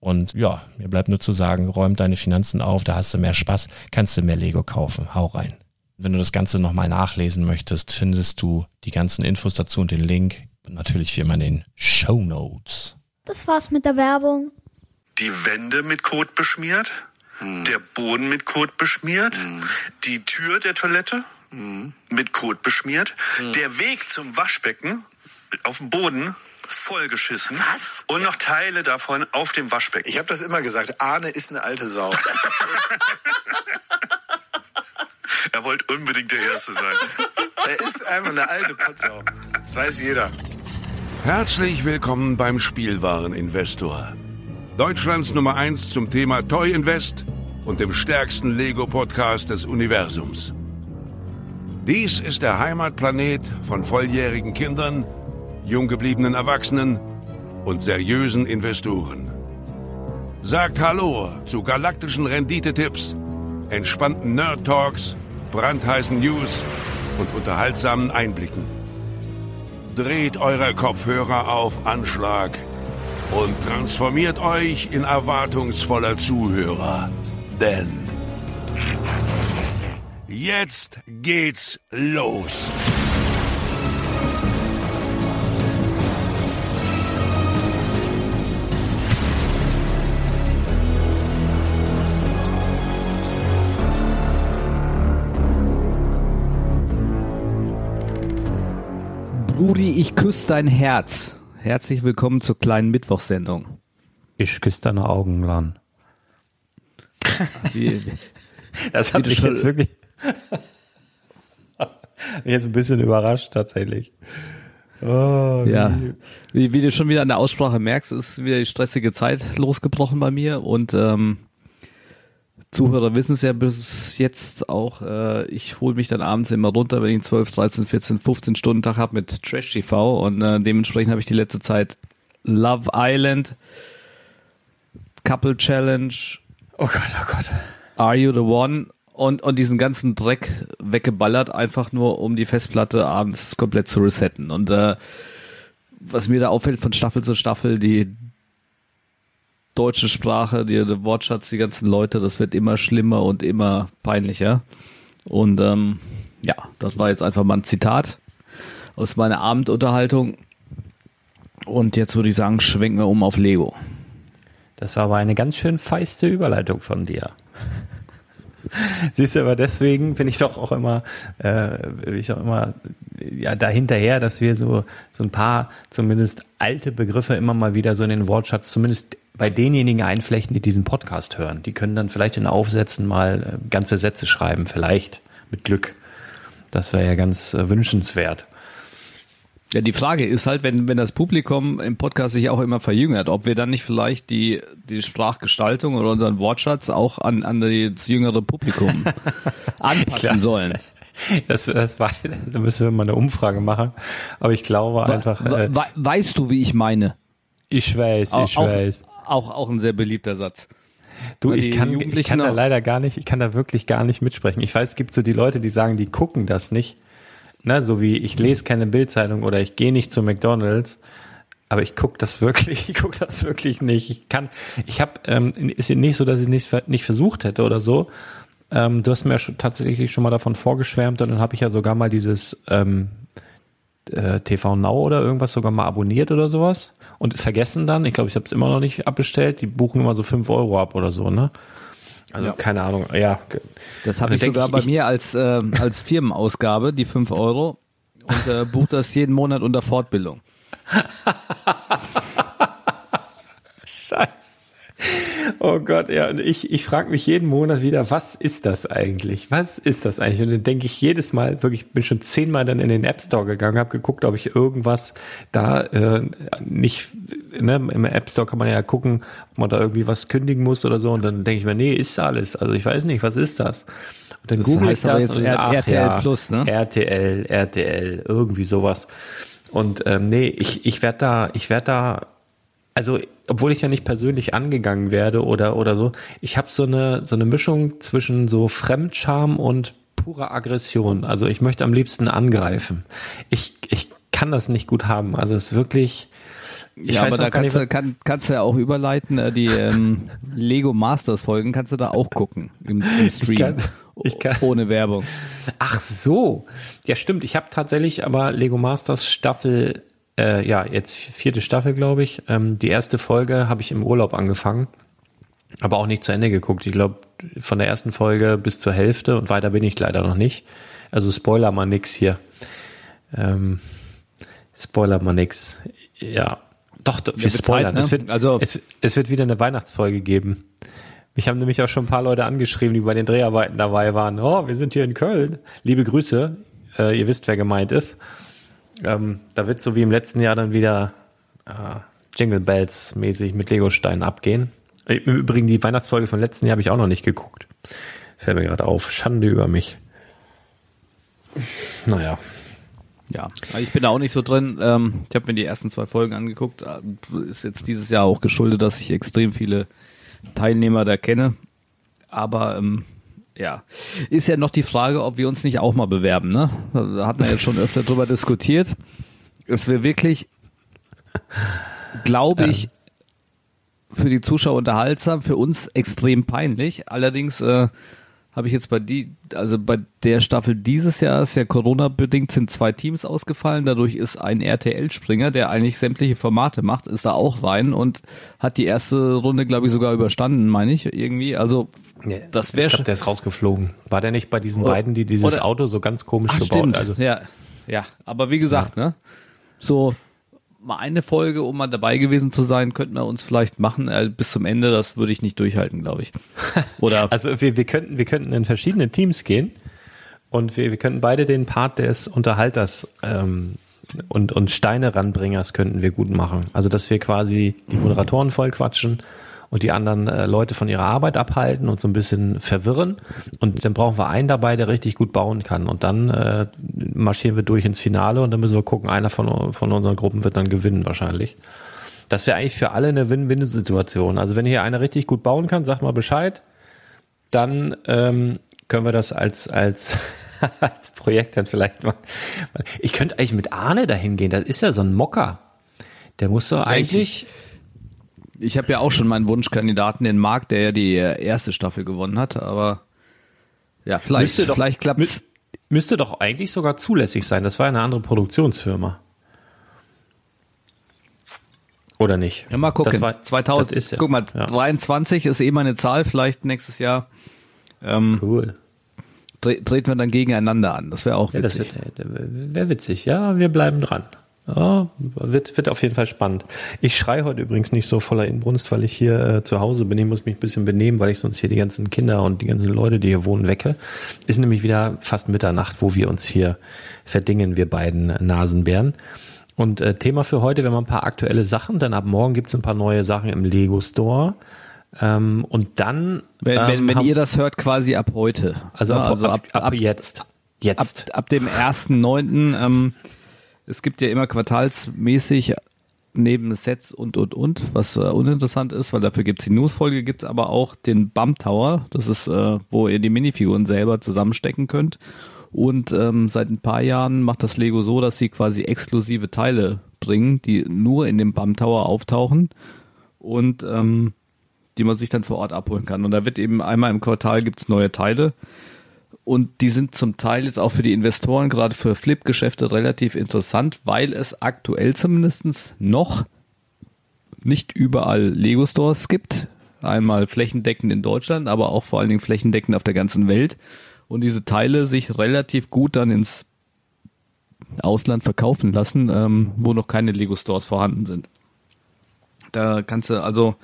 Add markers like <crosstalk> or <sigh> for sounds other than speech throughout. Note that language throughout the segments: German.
Und ja, mir bleibt nur zu sagen, räum deine Finanzen auf, da hast du mehr Spaß, kannst du mehr Lego kaufen. Hau rein. Wenn du das Ganze nochmal nachlesen möchtest, findest du die ganzen Infos dazu und den Link. Und natürlich wie immer in den Show Notes. Das war's mit der Werbung. Die Wände mit Kot beschmiert, hm. der Boden mit Kot beschmiert, hm. die Tür der Toilette hm. mit Kot beschmiert, hm. der Weg zum Waschbecken auf dem Boden vollgeschissen. Was? Und noch Teile davon auf dem Waschbecken. Ich habe das immer gesagt. Arne ist eine alte Sau. <laughs> er wollte unbedingt der Erste sein. er ist einfach eine alte Potsau. Das weiß jeder. Herzlich willkommen beim Spielwareninvestor. Deutschlands Nummer 1 zum Thema Toy Invest und dem stärksten Lego-Podcast des Universums. Dies ist der Heimatplanet von volljährigen Kindern jung gebliebenen Erwachsenen und seriösen Investoren. Sagt Hallo zu galaktischen Renditetipps, entspannten Nerd Talks, brandheißen News und unterhaltsamen Einblicken. Dreht eure Kopfhörer auf Anschlag und transformiert euch in erwartungsvoller Zuhörer. Denn jetzt geht's los. Brudi, ich küsse dein Herz. Herzlich willkommen zur kleinen Mittwochsendung. Ich küsse deine Augen, Lan. Wie, <laughs> das hat mich jetzt wirklich <laughs> jetzt ein bisschen überrascht tatsächlich. Oh, ja, wie, wie, du schon wieder an der Aussprache merkst, ist wieder die stressige Zeit losgebrochen bei mir und ähm, Zuhörer wissen es ja bis jetzt auch, äh, ich hole mich dann abends immer runter, wenn ich einen 12, 13, 14, 15 Stunden Tag habe mit Trash TV und äh, dementsprechend habe ich die letzte Zeit Love Island, Couple Challenge, Oh Gott, oh Gott. Are You the One und, und diesen ganzen Dreck weggeballert, einfach nur um die Festplatte abends komplett zu resetten. Und äh, was mir da auffällt von Staffel zu Staffel, die deutsche Sprache, die, der Wortschatz, die ganzen Leute, das wird immer schlimmer und immer peinlicher. Und ähm, ja, das war jetzt einfach mal ein Zitat aus meiner Abendunterhaltung. Und jetzt würde ich sagen, schwenken wir um auf Lego. Das war aber eine ganz schön feiste Überleitung von dir. <laughs> Siehst du, aber deswegen bin ich doch auch immer, äh, bin ich auch immer ja, dahinterher, dass wir so, so ein paar zumindest alte Begriffe immer mal wieder so in den Wortschatz, zumindest bei denjenigen einflechten, die diesen Podcast hören. Die können dann vielleicht in Aufsätzen mal äh, ganze Sätze schreiben, vielleicht mit Glück. Das wäre ja ganz äh, wünschenswert. Ja, die Frage ist halt, wenn, wenn das Publikum im Podcast sich auch immer verjüngert, ob wir dann nicht vielleicht die, die Sprachgestaltung oder unseren Wortschatz auch an, an das jüngere Publikum <laughs> anpassen sollen. Das, das war, da müssen wir mal eine Umfrage machen. Aber ich glaube einfach, äh, We weißt du, wie ich meine? ich weiß, ich auch, weiß. Auch, auch ein sehr beliebter Satz. Du, ich kann, ich kann da leider gar nicht, ich kann da wirklich gar nicht mitsprechen. Ich weiß, es gibt so die Leute, die sagen, die gucken das nicht. Ne, so wie ich lese keine Bildzeitung oder ich gehe nicht zu McDonalds. Aber ich guck das wirklich, <laughs> ich guck das wirklich nicht. Ich kann, ich habe, ähm, ist ja nicht so, dass ich nicht, nicht versucht hätte oder so. Ähm, du hast mir ja schon, tatsächlich schon mal davon vorgeschwärmt und dann habe ich ja sogar mal dieses ähm, äh, TV Now oder irgendwas sogar mal abonniert oder sowas und vergessen dann. Ich glaube, ich habe es immer noch nicht abbestellt. Die buchen immer so fünf Euro ab oder so, ne? Also keine Ahnung. Ja, Das habe ich sogar ich, bei ich- mir als, äh, als Firmenausgabe, die 5 Euro. Und äh, bucht das jeden Monat unter Fortbildung. <laughs> Oh Gott, ja, und ich, ich frage mich jeden Monat wieder, was ist das eigentlich? Was ist das eigentlich? Und dann denke ich jedes Mal, wirklich, bin schon zehnmal dann in den App Store gegangen, habe geguckt, ob ich irgendwas da äh, nicht, ne, im App Store kann man ja gucken, ob man da irgendwie was kündigen muss oder so. Und dann denke ich mir, nee, ist alles. Also ich weiß nicht, was ist das? Und dann Das google ich das und ach, RTL ja, Plus, ne? RTL, RTL, irgendwie sowas. Und ähm, nee, ich, ich werde da, ich werde da also obwohl ich ja nicht persönlich angegangen werde oder oder so, ich habe so eine so eine Mischung zwischen so Fremdscham und purer Aggression. Also ich möchte am liebsten angreifen. Ich ich kann das nicht gut haben. Also es ist wirklich ich ja, weiß aber da kannst du, kann, kannst du ja auch überleiten, äh, die ähm, <laughs> Lego Masters Folgen kannst du da auch gucken im, im Stream. kann- ich kann- Ohne Werbung. Ach so. Ja, stimmt. Ich habe tatsächlich aber Lego Masters Staffel, äh, ja, jetzt vierte Staffel, glaube ich. Ähm, die erste Folge habe ich im Urlaub angefangen, aber auch nicht zu Ende geguckt. Ich glaube, von der ersten Folge bis zur Hälfte und weiter bin ich leider noch nicht. Also Spoiler mal nix hier. Ähm, Spoiler mal nix. Ja. Doch, doch wir spoilern. Zeit, ne? es, wird, Also- es, es wird wieder eine Weihnachtsfolge geben. Mich haben nämlich auch schon ein paar Leute angeschrieben, die bei den Dreharbeiten dabei waren. Oh, wir sind hier in Köln. Liebe Grüße. Äh, ihr wisst, wer gemeint ist. Ähm, da wird so wie im letzten Jahr dann wieder äh, Jingle Bells mäßig mit Legosteinen abgehen. Im Übrigen, die Weihnachtsfolge vom letzten Jahr habe ich auch noch nicht geguckt. Fällt mir gerade auf. Schande über mich. Naja. Ja, ich bin da auch nicht so drin. Ähm, ich habe mir die ersten zwei Folgen angeguckt. Äh, Ist jetzt dieses Jahr auch geschuldet, dass ich extrem viele Teilnehmer da kenne. Aber ähm, ja, ist ja noch die Frage, ob wir uns nicht auch mal bewerben. Ne? Da hatten wir jetzt schon öfter drüber diskutiert. Es wäre wirklich, glaube ich, für die Zuschauer unterhaltsam, für uns extrem peinlich. Allerdings äh, habe ich jetzt bei die, also bei der Staffel dieses Jahr ist ja Corona-bedingt sind zwei Teams ausgefallen. Dadurch ist ein RTL-Springer, der eigentlich sämtliche Formate macht, ist da auch rein und hat die erste Runde, glaube ich, sogar überstanden, meine ich, irgendwie. Also das wäre ich schon. glaube, der ist rausgeflogen. War der nicht bei diesen Oder- beiden, die dieses oder- Auto so ganz komisch Ach, gebaut? stimmt. Also ja, ja. Aber wie gesagt, ne? So mal eine Folge, um mal dabei gewesen zu sein, könnten wir uns vielleicht machen. Äh, bis zum Ende, das würde ich nicht durchhalten, glaube ich. <laughs> Oder Also wir, wir könnten, wir könnten in verschiedene Teams gehen und wir, wir könnten beide den Part des Unterhalters ähm, und, und Steine ranbringers könnten wir gut machen. Also dass wir quasi die Moderatoren voll quatschen und die anderen äh, Leute von ihrer Arbeit abhalten und so ein bisschen verwirren. Und dann brauchen wir einen dabei, der richtig gut bauen kann. Und dann äh, marschieren wir durch ins Finale und dann müssen wir gucken, einer von, von unseren Gruppen wird dann gewinnen wahrscheinlich. Das wäre eigentlich für alle eine Win-Win-Situation. Also wenn hier einer richtig gut bauen kann, sag mal Bescheid. Dann ähm, können wir das als, als, <laughs> als Projekt dann vielleicht mal. Ich könnte eigentlich mit Arne dahin gehen. Das ist ja so ein Mocker. Der muss doch eigentlich. Ich habe ja auch schon meinen Wunschkandidaten, den Marc, der ja die erste Staffel gewonnen hat, aber ja, vielleicht, Müsste doch- vielleicht klappt's. Müs- Müsste doch eigentlich sogar zulässig sein. Das war eine andere Produktionsfirma. Oder nicht? Ja, mal gucken. Das war, 2000, das ist ja, guck mal, ja. 23 ist eh eine Zahl, vielleicht nächstes Jahr ähm, Cool. tre treten wir dann gegeneinander an. Das wäre auch Ja, das witzig. wäre witzig. Ja, wir bleiben dran. Ja, wird, wird auf jeden Fall spannend. Ich schreie heute übrigens nicht so voller Inbrunst, weil ich hier äh, zu Hause bin. Ich muss mich ein bisschen benehmen, weil ich sonst hier die ganzen Kinder und die ganzen Leute, die hier wohnen, wecke. Ist nämlich wieder fast Mitternacht, wo wir uns hier verdingen, wir beiden Nasenbären. Und äh, Thema für heute, wir haben ein paar aktuelle Sachen, denn ab morgen gibt's ein paar neue Sachen im Lego Store. Ähm, und dann wenn wenn, ähm, wenn haben- ihr das hört, quasi ab heute. also, Ja, ab, ab, ab, jetzt. ab, Jetzt. ab dem 1.9. Ähm, es gibt ja immer quartalsmäßig neben Sets und und und, was äh, uninteressant ist, weil dafür gibt's die Newsfolge, gibt's aber auch den Bump Tower, das ist, äh, wo ihr die Minifiguren selber zusammenstecken könnt. Und ähm, seit ein paar Jahren macht das Lego so, dass sie quasi exklusive Teile bringen, die nur in dem Bump Tower auftauchen und ähm, die man sich dann vor Ort abholen kann. Und da wird eben einmal im Quartal gibt's neue Teile. Und die sind zum Teil jetzt auch für die Investoren, gerade für Flip-Geschäfte, relativ interessant, weil es aktuell zumindest noch nicht überall Lego-Stores gibt. Einmal flächendeckend in Deutschland, aber auch vor allen Dingen flächendeckend auf der ganzen Welt. Und diese Teile sich relativ gut dann ins Ausland verkaufen lassen, ähm, wo noch keine Lego-Stores vorhanden sind. Da kannst du also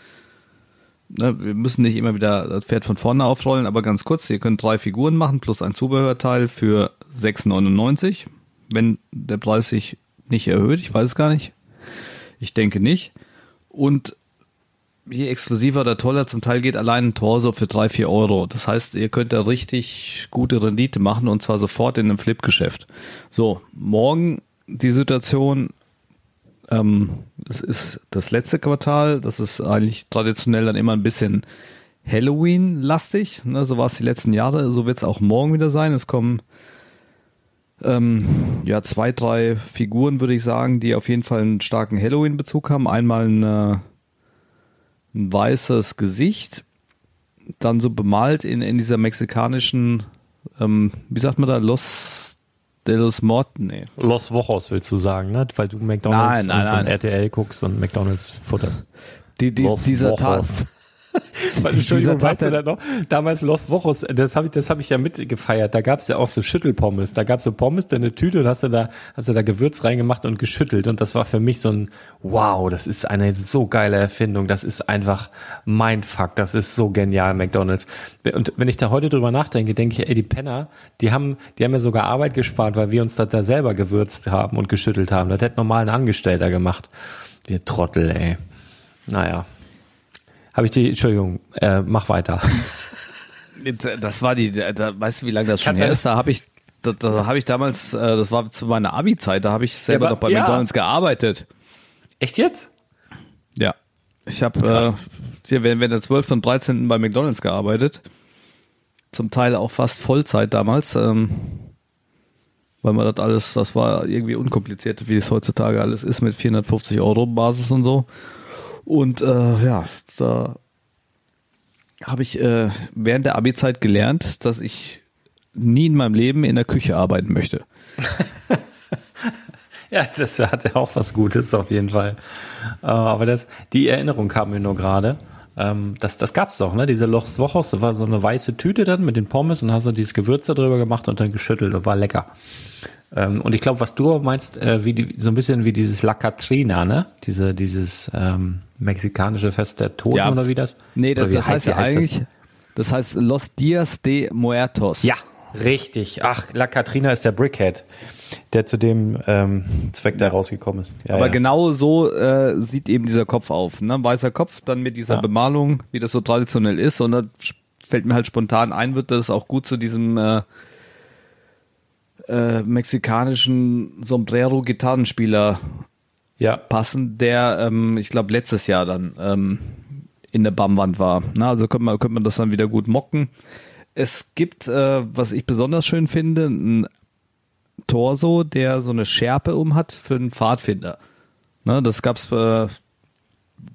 ne, wir müssen nicht immer wieder das Pferd von vorne aufrollen, aber ganz kurz, ihr könnt drei Figuren machen plus ein Zubehörteil für 6,99, wenn der Preis sich nicht erhöht, ich weiß es gar nicht. Ich denke nicht. Und je exklusiver oder toller zum Teil geht allein ein Torso für 3, 4 Euro. Das heißt, ihr könnt da richtig gute Rendite machen und zwar sofort in einem Flip-Geschäft. So, morgen die Situation, ähm, es ist das letzte Quartal, das ist eigentlich traditionell dann immer ein bisschen Halloween-lastig, ne? so war es die letzten Jahre, so wird es auch morgen wieder sein. Es kommen ähm, ja zwei, drei Figuren, würde ich sagen, die auf jeden Fall einen starken Halloween-Bezug haben. Einmal eine, ein weißes Gesicht, dann so bemalt in, in dieser mexikanischen, ähm, wie sagt man da, Los de los Morten, nee. Los Wochos willst du sagen, ne? Weil du McDonalds Nein, nein, und, und nein. RTL guckst und McDonalds futterst. Die, die, dieser Tag. <laughs> Weil, Entschuldigung, weißt du da noch? Damals Los Wochos, das habe ich, das habe ich ja mitgefeiert. Da gab's ja auch so Schüttelpommes. Da gab's so Pommes, dann eine Tüte und hast du da, hast du da Gewürz reingemacht und geschüttelt. Und das war für mich so ein Wow, das ist eine so geile Erfindung. Das ist einfach Mindfuck. Das ist so genial, McDonalds. Und wenn ich da heute drüber nachdenke, denke ich, ey, die Penner, die haben, die haben ja sogar Arbeit gespart, weil wir uns das da selber gewürzt haben und geschüttelt haben. Das hätte normal ein Angestellter gemacht. Wir Trottel, ey. Naja. Habe ich die, Entschuldigung, äh, mach weiter. Das war die, da, weißt du, wie lange das schon her ist? Da habe ich, da, da habe ich damals, äh, das war zu meiner Abi-Zeit, da habe ich selber Ja, aber- noch bei ja. McDonalds gearbeitet. Echt jetzt? Ja. Ich habe äh, während während der 12. und 13. bei McDonalds gearbeitet. Zum Teil auch fast Vollzeit damals. Ähm, weil man das alles, das war irgendwie unkompliziert, wie es heutzutage alles ist, mit 450 Euro Basis und so. Und äh, ja, da habe ich äh, während der Abi-Zeit gelernt, dass ich nie in meinem Leben in der Küche arbeiten möchte. <laughs> Ja, das hat ja auch was Gutes auf jeden Fall. Äh, aber das, die Erinnerung kam mir nur gerade. Ähm, das, das gab's doch, ne? Diese Los Wochos, das war so eine weiße Tüte dann mit den Pommes und hast du dieses Gewürz da drüber gemacht und dann geschüttelt und war lecker. Ähm, und ich glaube, was du meinst, äh, wie die, so ein bisschen wie dieses La Catrina, ne? Diese, dieses ähm, mexikanische Fest der Toten Ja. oder wie das? Nee, das, das heißt wie ja eigentlich, das? heißt Los Dias de Muertos. Ja, Richtig. Ach, La Katrina ist der Brickhead, der zu dem ähm, Zweck da rausgekommen ist. Ja, Aber ja. genau so äh, sieht eben dieser Kopf auf. Ne? Weißer Kopf, dann mit dieser. Bemalung, wie das so traditionell ist. Und sp- fällt mir halt spontan ein, wird das auch gut zu diesem äh, äh, mexikanischen Sombrero-Gitarrenspieler ja. passen, der, ähm, ich glaube, letztes Jahr dann ähm, in der Bammwand war. Na, also könnte man, könnte man das dann wieder gut mocken. Es gibt, äh, was ich besonders schön finde, ein Torso, der so eine Schärpe um hat für einen Pfadfinder. Ne, das gab's äh,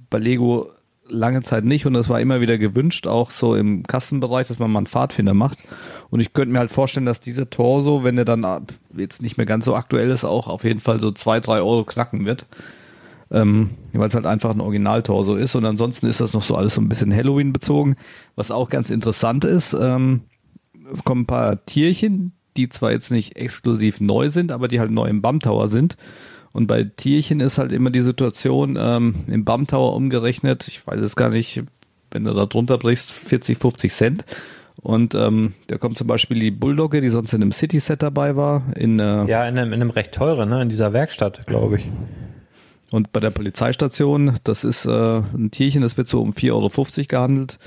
bei Lego lange Zeit nicht und das war immer wieder gewünscht, auch so im Kassenbereich, dass man mal einen Pfadfinder macht. Und ich könnte mir halt vorstellen, dass dieser Torso, wenn er dann ab- jetzt nicht mehr ganz so aktuell ist, auch auf jeden Fall so zwei, drei Euro knacken wird. Ähm, weil es halt einfach ein Originaltorso ist. Und ansonsten ist das noch so alles so ein bisschen Halloween bezogen. Was auch ganz interessant ist, ähm, es kommen ein paar Tierchen, die zwar jetzt nicht exklusiv neu sind, aber die halt neu im BAM Tower sind. Und bei Tierchen ist halt immer die Situation, ähm, im BAM Tower umgerechnet, ich weiß es gar nicht, wenn du da drunter brichst, 40, 50 Cent. Und ähm, da kommt zum Beispiel die Bulldogge, die sonst in einem City-Set dabei war, in äh, Ja, in einem, in einem recht teuren, ne? in dieser Werkstatt, glaube ich. Und bei der Polizeistation, das ist äh, ein Tierchen, das wird so um 4,50 Euro gehandelt.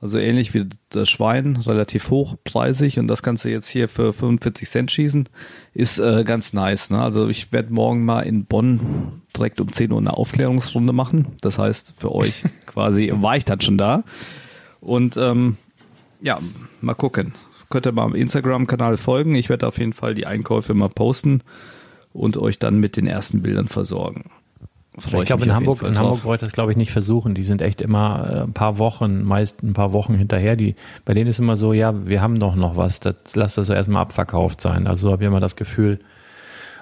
Also ähnlich wie das Schwein, relativ hochpreisig. Und das kannst du jetzt hier für 45 Cent schießen. Ist äh, ganz nice. Ne? Also ich werde morgen mal in Bonn direkt um 10 Uhr eine Aufklärungsrunde machen. Das heißt, für euch <laughs> quasi war ich dann schon da. Und ähm, ja, mal gucken. Könnt ihr mal am Instagram-Kanal folgen. Ich werde auf jeden Fall die Einkäufe mal posten und euch dann mit den ersten Bildern versorgen. Freu ich glaube, in Hamburg, in. Hamburg wollte das, glaube ich, nicht versuchen. Die sind echt immer äh, ein paar Wochen, meist ein paar Wochen hinterher. Die, bei denen ist immer so, ja, wir haben doch noch was. Das, lass das so erstmal abverkauft sein. Also so habe ich immer das Gefühl.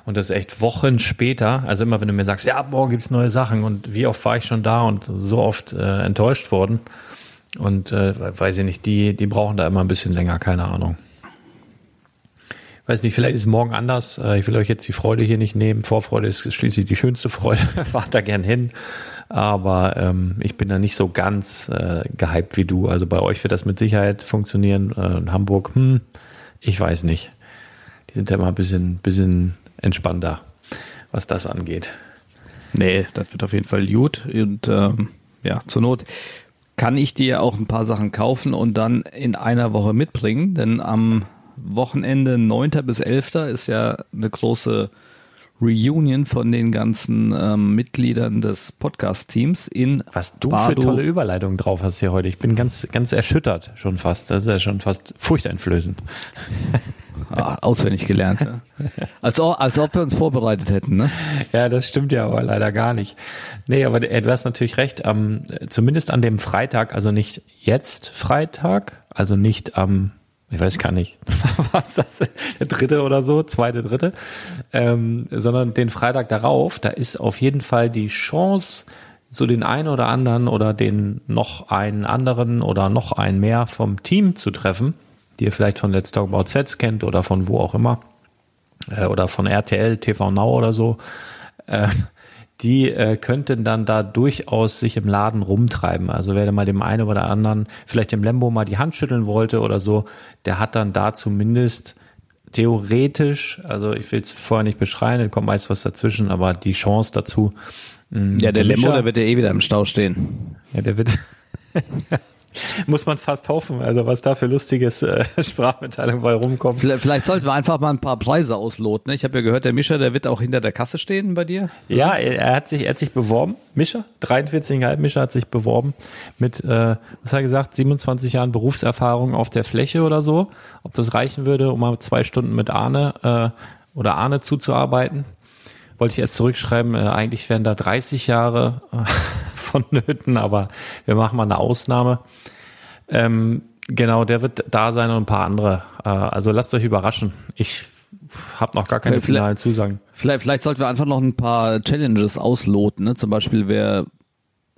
Und das ist echt Wochen später, also immer wenn du mir sagst, ja, morgen gibt's neue Sachen und wie oft war ich schon da und so oft äh, enttäuscht worden. Und äh, weiß ich nicht, die, die brauchen da immer ein bisschen länger, keine Ahnung. Weiß nicht, vielleicht ist morgen anders. Äh, Ich will euch jetzt die Freude hier nicht nehmen. Vorfreude ist schließlich die schönste Freude. <laughs> Fahrt da gern hin. Aber ähm, ich bin da nicht so ganz äh, gehypt wie du. Also bei euch wird das mit Sicherheit funktionieren. Äh, in Hamburg, hm, ich weiß nicht. Die sind ja immer ein bisschen, bisschen entspannter, was das angeht. Nee, das wird auf jeden Fall gut. Und ähm, ja, zur Not kann ich dir auch ein paar Sachen kaufen und dann in einer Woche mitbringen, denn am Wochenende 9. bis 11. ist ja eine große Reunion von den ganzen ähm, Mitgliedern des Podcast-Teams in Was du Bardo. für tolle Überleitungen drauf hast hier heute. Ich bin ganz, ganz erschüttert schon fast. Das ist ja schon fast furchteinflößend. <laughs> Ah, auswendig gelernt. Ne? Als, ob, als ob wir uns vorbereitet hätten. Ne? Ja, das stimmt ja aber leider gar nicht. Nee, aber du hast natürlich recht. Am, zumindest an dem Freitag, also nicht jetzt Freitag, also nicht am, ich weiß gar nicht, <laughs> was das, der dritte oder so, zweite, dritte, ähm, sondern den Freitag darauf, da ist auf jeden Fall die Chance, so den einen oder anderen oder den noch einen anderen oder noch einen mehr vom Team zu treffen, die ihr vielleicht von Let's Talk About Sets kennt oder von wo auch immer äh, oder von RTL, TV Now oder so, äh, die äh, könnten dann da durchaus sich im Laden rumtreiben. Also wer mal dem einen oder anderen vielleicht dem Lembo mal die Hand schütteln wollte oder so, der hat dann da zumindest theoretisch, also ich will es vorher nicht beschreien, dann kommt meist was dazwischen, aber die Chance dazu. mh, Ja, der Mischa- der wird ja eh wieder im Stau stehen. ja, der wird. <laughs> <laughs> Muss man fast hoffen, also was da für lustiges äh, <laughs> Sprachmitteilung bei rumkommt. Vielleicht, vielleicht sollten wir einfach mal ein paar Preise ausloten. Ne? Ich habe ja gehört, der Mischer, der wird auch hinter der Kasse stehen bei dir. Ja, er, hat sich, er hat sich beworben. Mischer, 43,5 Mischer hat sich beworben mit, äh, was hat er gesagt, 27 Jahren Berufserfahrung auf der Fläche oder so. Ob das reichen würde, um mal zwei Stunden mit Arne äh, oder Arne zuzuarbeiten. Wollte ich erst zurückschreiben, äh, eigentlich wären da 30 Jahre äh, <laughs> vonnöten, aber wir machen mal eine Ausnahme. Ähm, genau, der wird da sein und ein paar andere. Äh, also lasst euch überraschen. Ich habe noch gar keine Ja, vielleicht- finalen Zusagen. Vielleicht, vielleicht sollten wir einfach noch ein paar Challenges ausloten. Ne? Zum Beispiel, wer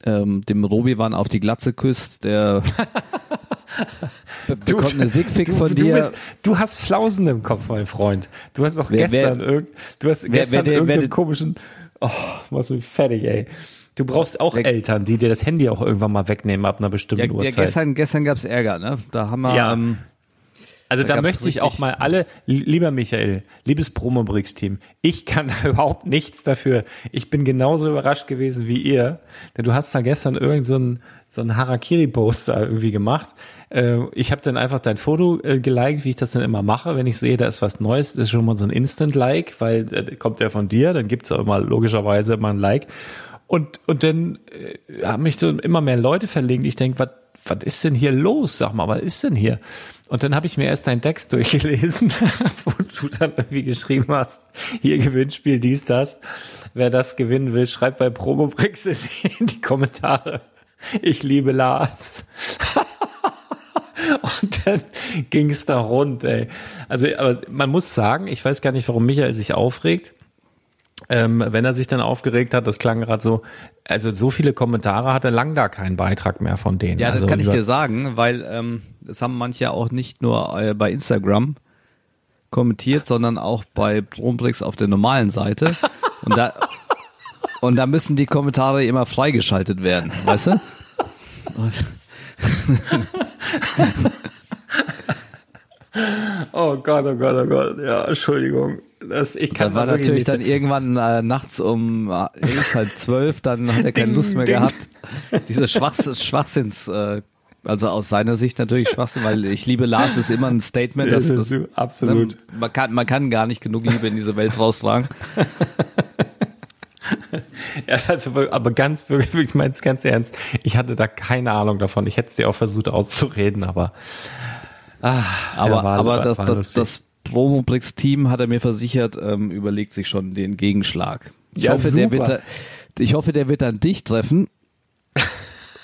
ähm, dem Robi-Wan auf die Glatze küsst, der <laughs> be bekommt eine Sigfick von du, dir. bist, du hast Flausen im Kopf, mein Freund. Du hast doch Wer- gestern wer- irgend, du hast wer- gestern wer irgendeinen komischen, oh, machst mich fertig, ey. Du brauchst auch Wer- Eltern, die dir das Handy auch irgendwann mal wegnehmen ab einer ja, bestimmten ja, Uhrzeit. gestern gestern gab es Ärger. Ne? Da haben wir Ja. ähm, Also da, Da möchte ich auch mal alle, lieber Michael, liebes Promobrix-Team, ich kann da <laughs> überhaupt nichts dafür. Ich bin genauso überrascht gewesen wie ihr, denn du hast da gestern irgend so ein, so ein Harakiri-Poster irgendwie gemacht. Äh, Ich habe dann einfach dein Foto äh, geliked, wie ich das dann immer mache, wenn ich sehe, da ist was Neues, das ist schon mal so ein Instant-Like, weil äh, kommt der von dir, dann gibt's auch immer logischerweise immer ein Like. Und, und dann äh, haben mich so immer mehr Leute verlinkt. Ich denke, was was ist denn hier los? Sag mal, was ist denn hier? Und dann habe ich mir erst deinen Text <laughs> durchgelesen, wo du dann irgendwie geschrieben hast, hier Gewinnspiel, dies, das. Wer das gewinnen will, schreibt bei Promobrix in die, Kommentare. Ich liebe Lars. <laughs> Und dann ging es da rund, ey. Also, aber man muss sagen, ich weiß gar nicht, warum Michael sich aufregt. Ähm, wenn er sich dann aufgeregt hat, das klang gerade so, also so viele Kommentare hatte lang da keinen Beitrag mehr von denen. Ja, das also kann ich dir sagen, weil ähm, das haben manche auch nicht nur äh, bei Instagram kommentiert, sondern auch bei Brombrix auf der normalen Seite. Und da, <laughs> und da müssen die Kommentare immer freigeschaltet werden, weißt du? <laughs> Oh Gott, oh Gott, oh Gott. Ja, Entschuldigung. Das, ich kann war natürlich nicht- dann irgendwann äh, nachts um äh, halb zwölf, dann hat er keine Ding, Lust mehr ding. gehabt. Diese Schwachs Schwachsinns, äh, also aus seiner Sicht natürlich Schwachsinn, weil ich liebe Lars ist immer ein Statement, Das dass das, so- absolut. Ne, man, kann, man kann gar nicht genug Liebe in diese Welt raustragen. <laughs> Ja, also, aber ganz wirklich, ich meine es ganz ernst. Ich hatte da keine Ahnung davon. Ich hätte es dir auch versucht auszureden, aber ah, Aber, ja, war- aber war- das, war das, das Promobrix-Team hat er mir versichert, ähm, überlegt sich schon den Gegenschlag. Ich Ja, hoffe, der wird da, ich hoffe, der wird dann dich treffen.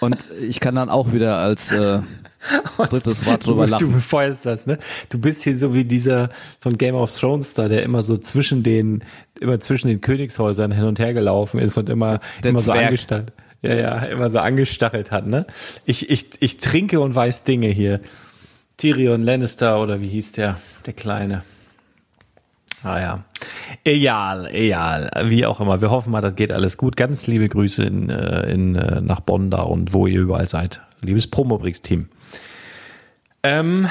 Und ich kann dann auch wieder als äh, <laughs> drittes Rad drüber du, du lachen. befeuerst das, ne? Du bist hier so wie dieser von Game of Thrones da, der immer so zwischen den, immer zwischen den Königshäusern hin und her gelaufen ist und immer, Der immer so angestachelt. Ja, ja, immer so angestachelt hat, ne? Ich, ich, ich trinke und weiß Dinge hier. Tyrion Lannister oder wie hieß der, der Kleine? Ah ja. Egal, egal. Wie auch immer. Wir hoffen mal, das geht alles gut. Ganz liebe Grüße in, äh, in, äh, nach Bonn da und wo ihr überall seid. Liebes Promobrix-Team. Ähm,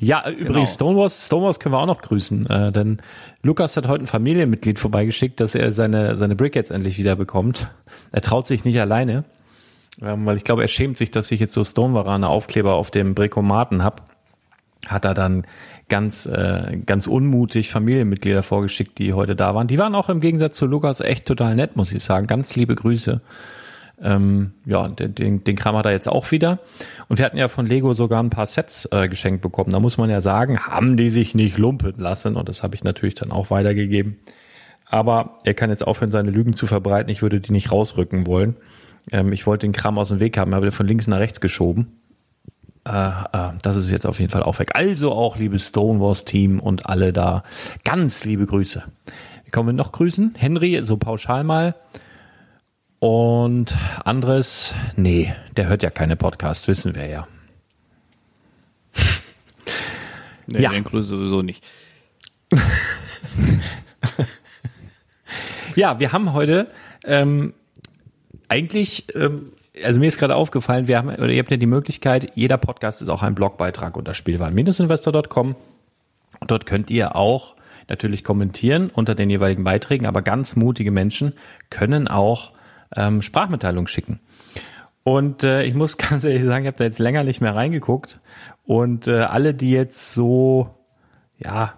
ja, äh, übrigens, Stonewalls, Stonewalls können wir auch noch grüßen, äh, denn Lukas hat heute ein Familienmitglied vorbeigeschickt, dass er seine, seine Brickets endlich wieder bekommt. Er traut sich nicht alleine, ähm, weil ich glaube, er schämt sich, dass ich jetzt so Stonewarane Aufkleber auf dem Brickomaten hab. Hat er dann ganz, äh, ganz unmutig Familienmitglieder vorgeschickt, die heute da waren. Die waren auch im Gegensatz zu Lukas echt total nett, muss ich sagen. Ganz liebe Grüße. Ähm, ja, den, den, den Kram hat er jetzt auch wieder. Und wir hatten ja von Lego sogar ein paar Sets äh, geschenkt bekommen. Da muss man ja sagen, haben die sich nicht lumpen lassen. Und das habe ich natürlich dann auch weitergegeben. Aber er kann jetzt aufhören, seine Lügen zu verbreiten. Ich würde die nicht rausrücken wollen. Ähm, ich wollte den Kram aus dem Weg haben, habe den von links nach rechts geschoben. Äh, äh, das ist jetzt auf jeden Fall auch weg. Also auch liebes Stonewalls-Team und alle da. Ganz liebe Grüße. Wie kommen wir noch grüßen? Henry, so pauschal mal. Und Andres, nee, der hört ja keine Podcasts, wissen wir ja. <laughs> Nee, Ja. den grüße sowieso nicht. <laughs> Ja, wir haben heute ähm, eigentlich, ähm, also mir ist gerade aufgefallen, wir haben, oder ihr habt ja die Möglichkeit, jeder Podcast ist auch ein Blogbeitrag unter spielwaren-investor.com. Dort könnt ihr auch natürlich kommentieren unter den jeweiligen Beiträgen, aber ganz mutige Menschen können auch ähm, Sprachmitteilungen schicken. Und äh, ich muss <laughs> ganz ehrlich sagen, ich habe da jetzt länger nicht mehr reingeguckt. Und äh, alle, die jetzt so, ja,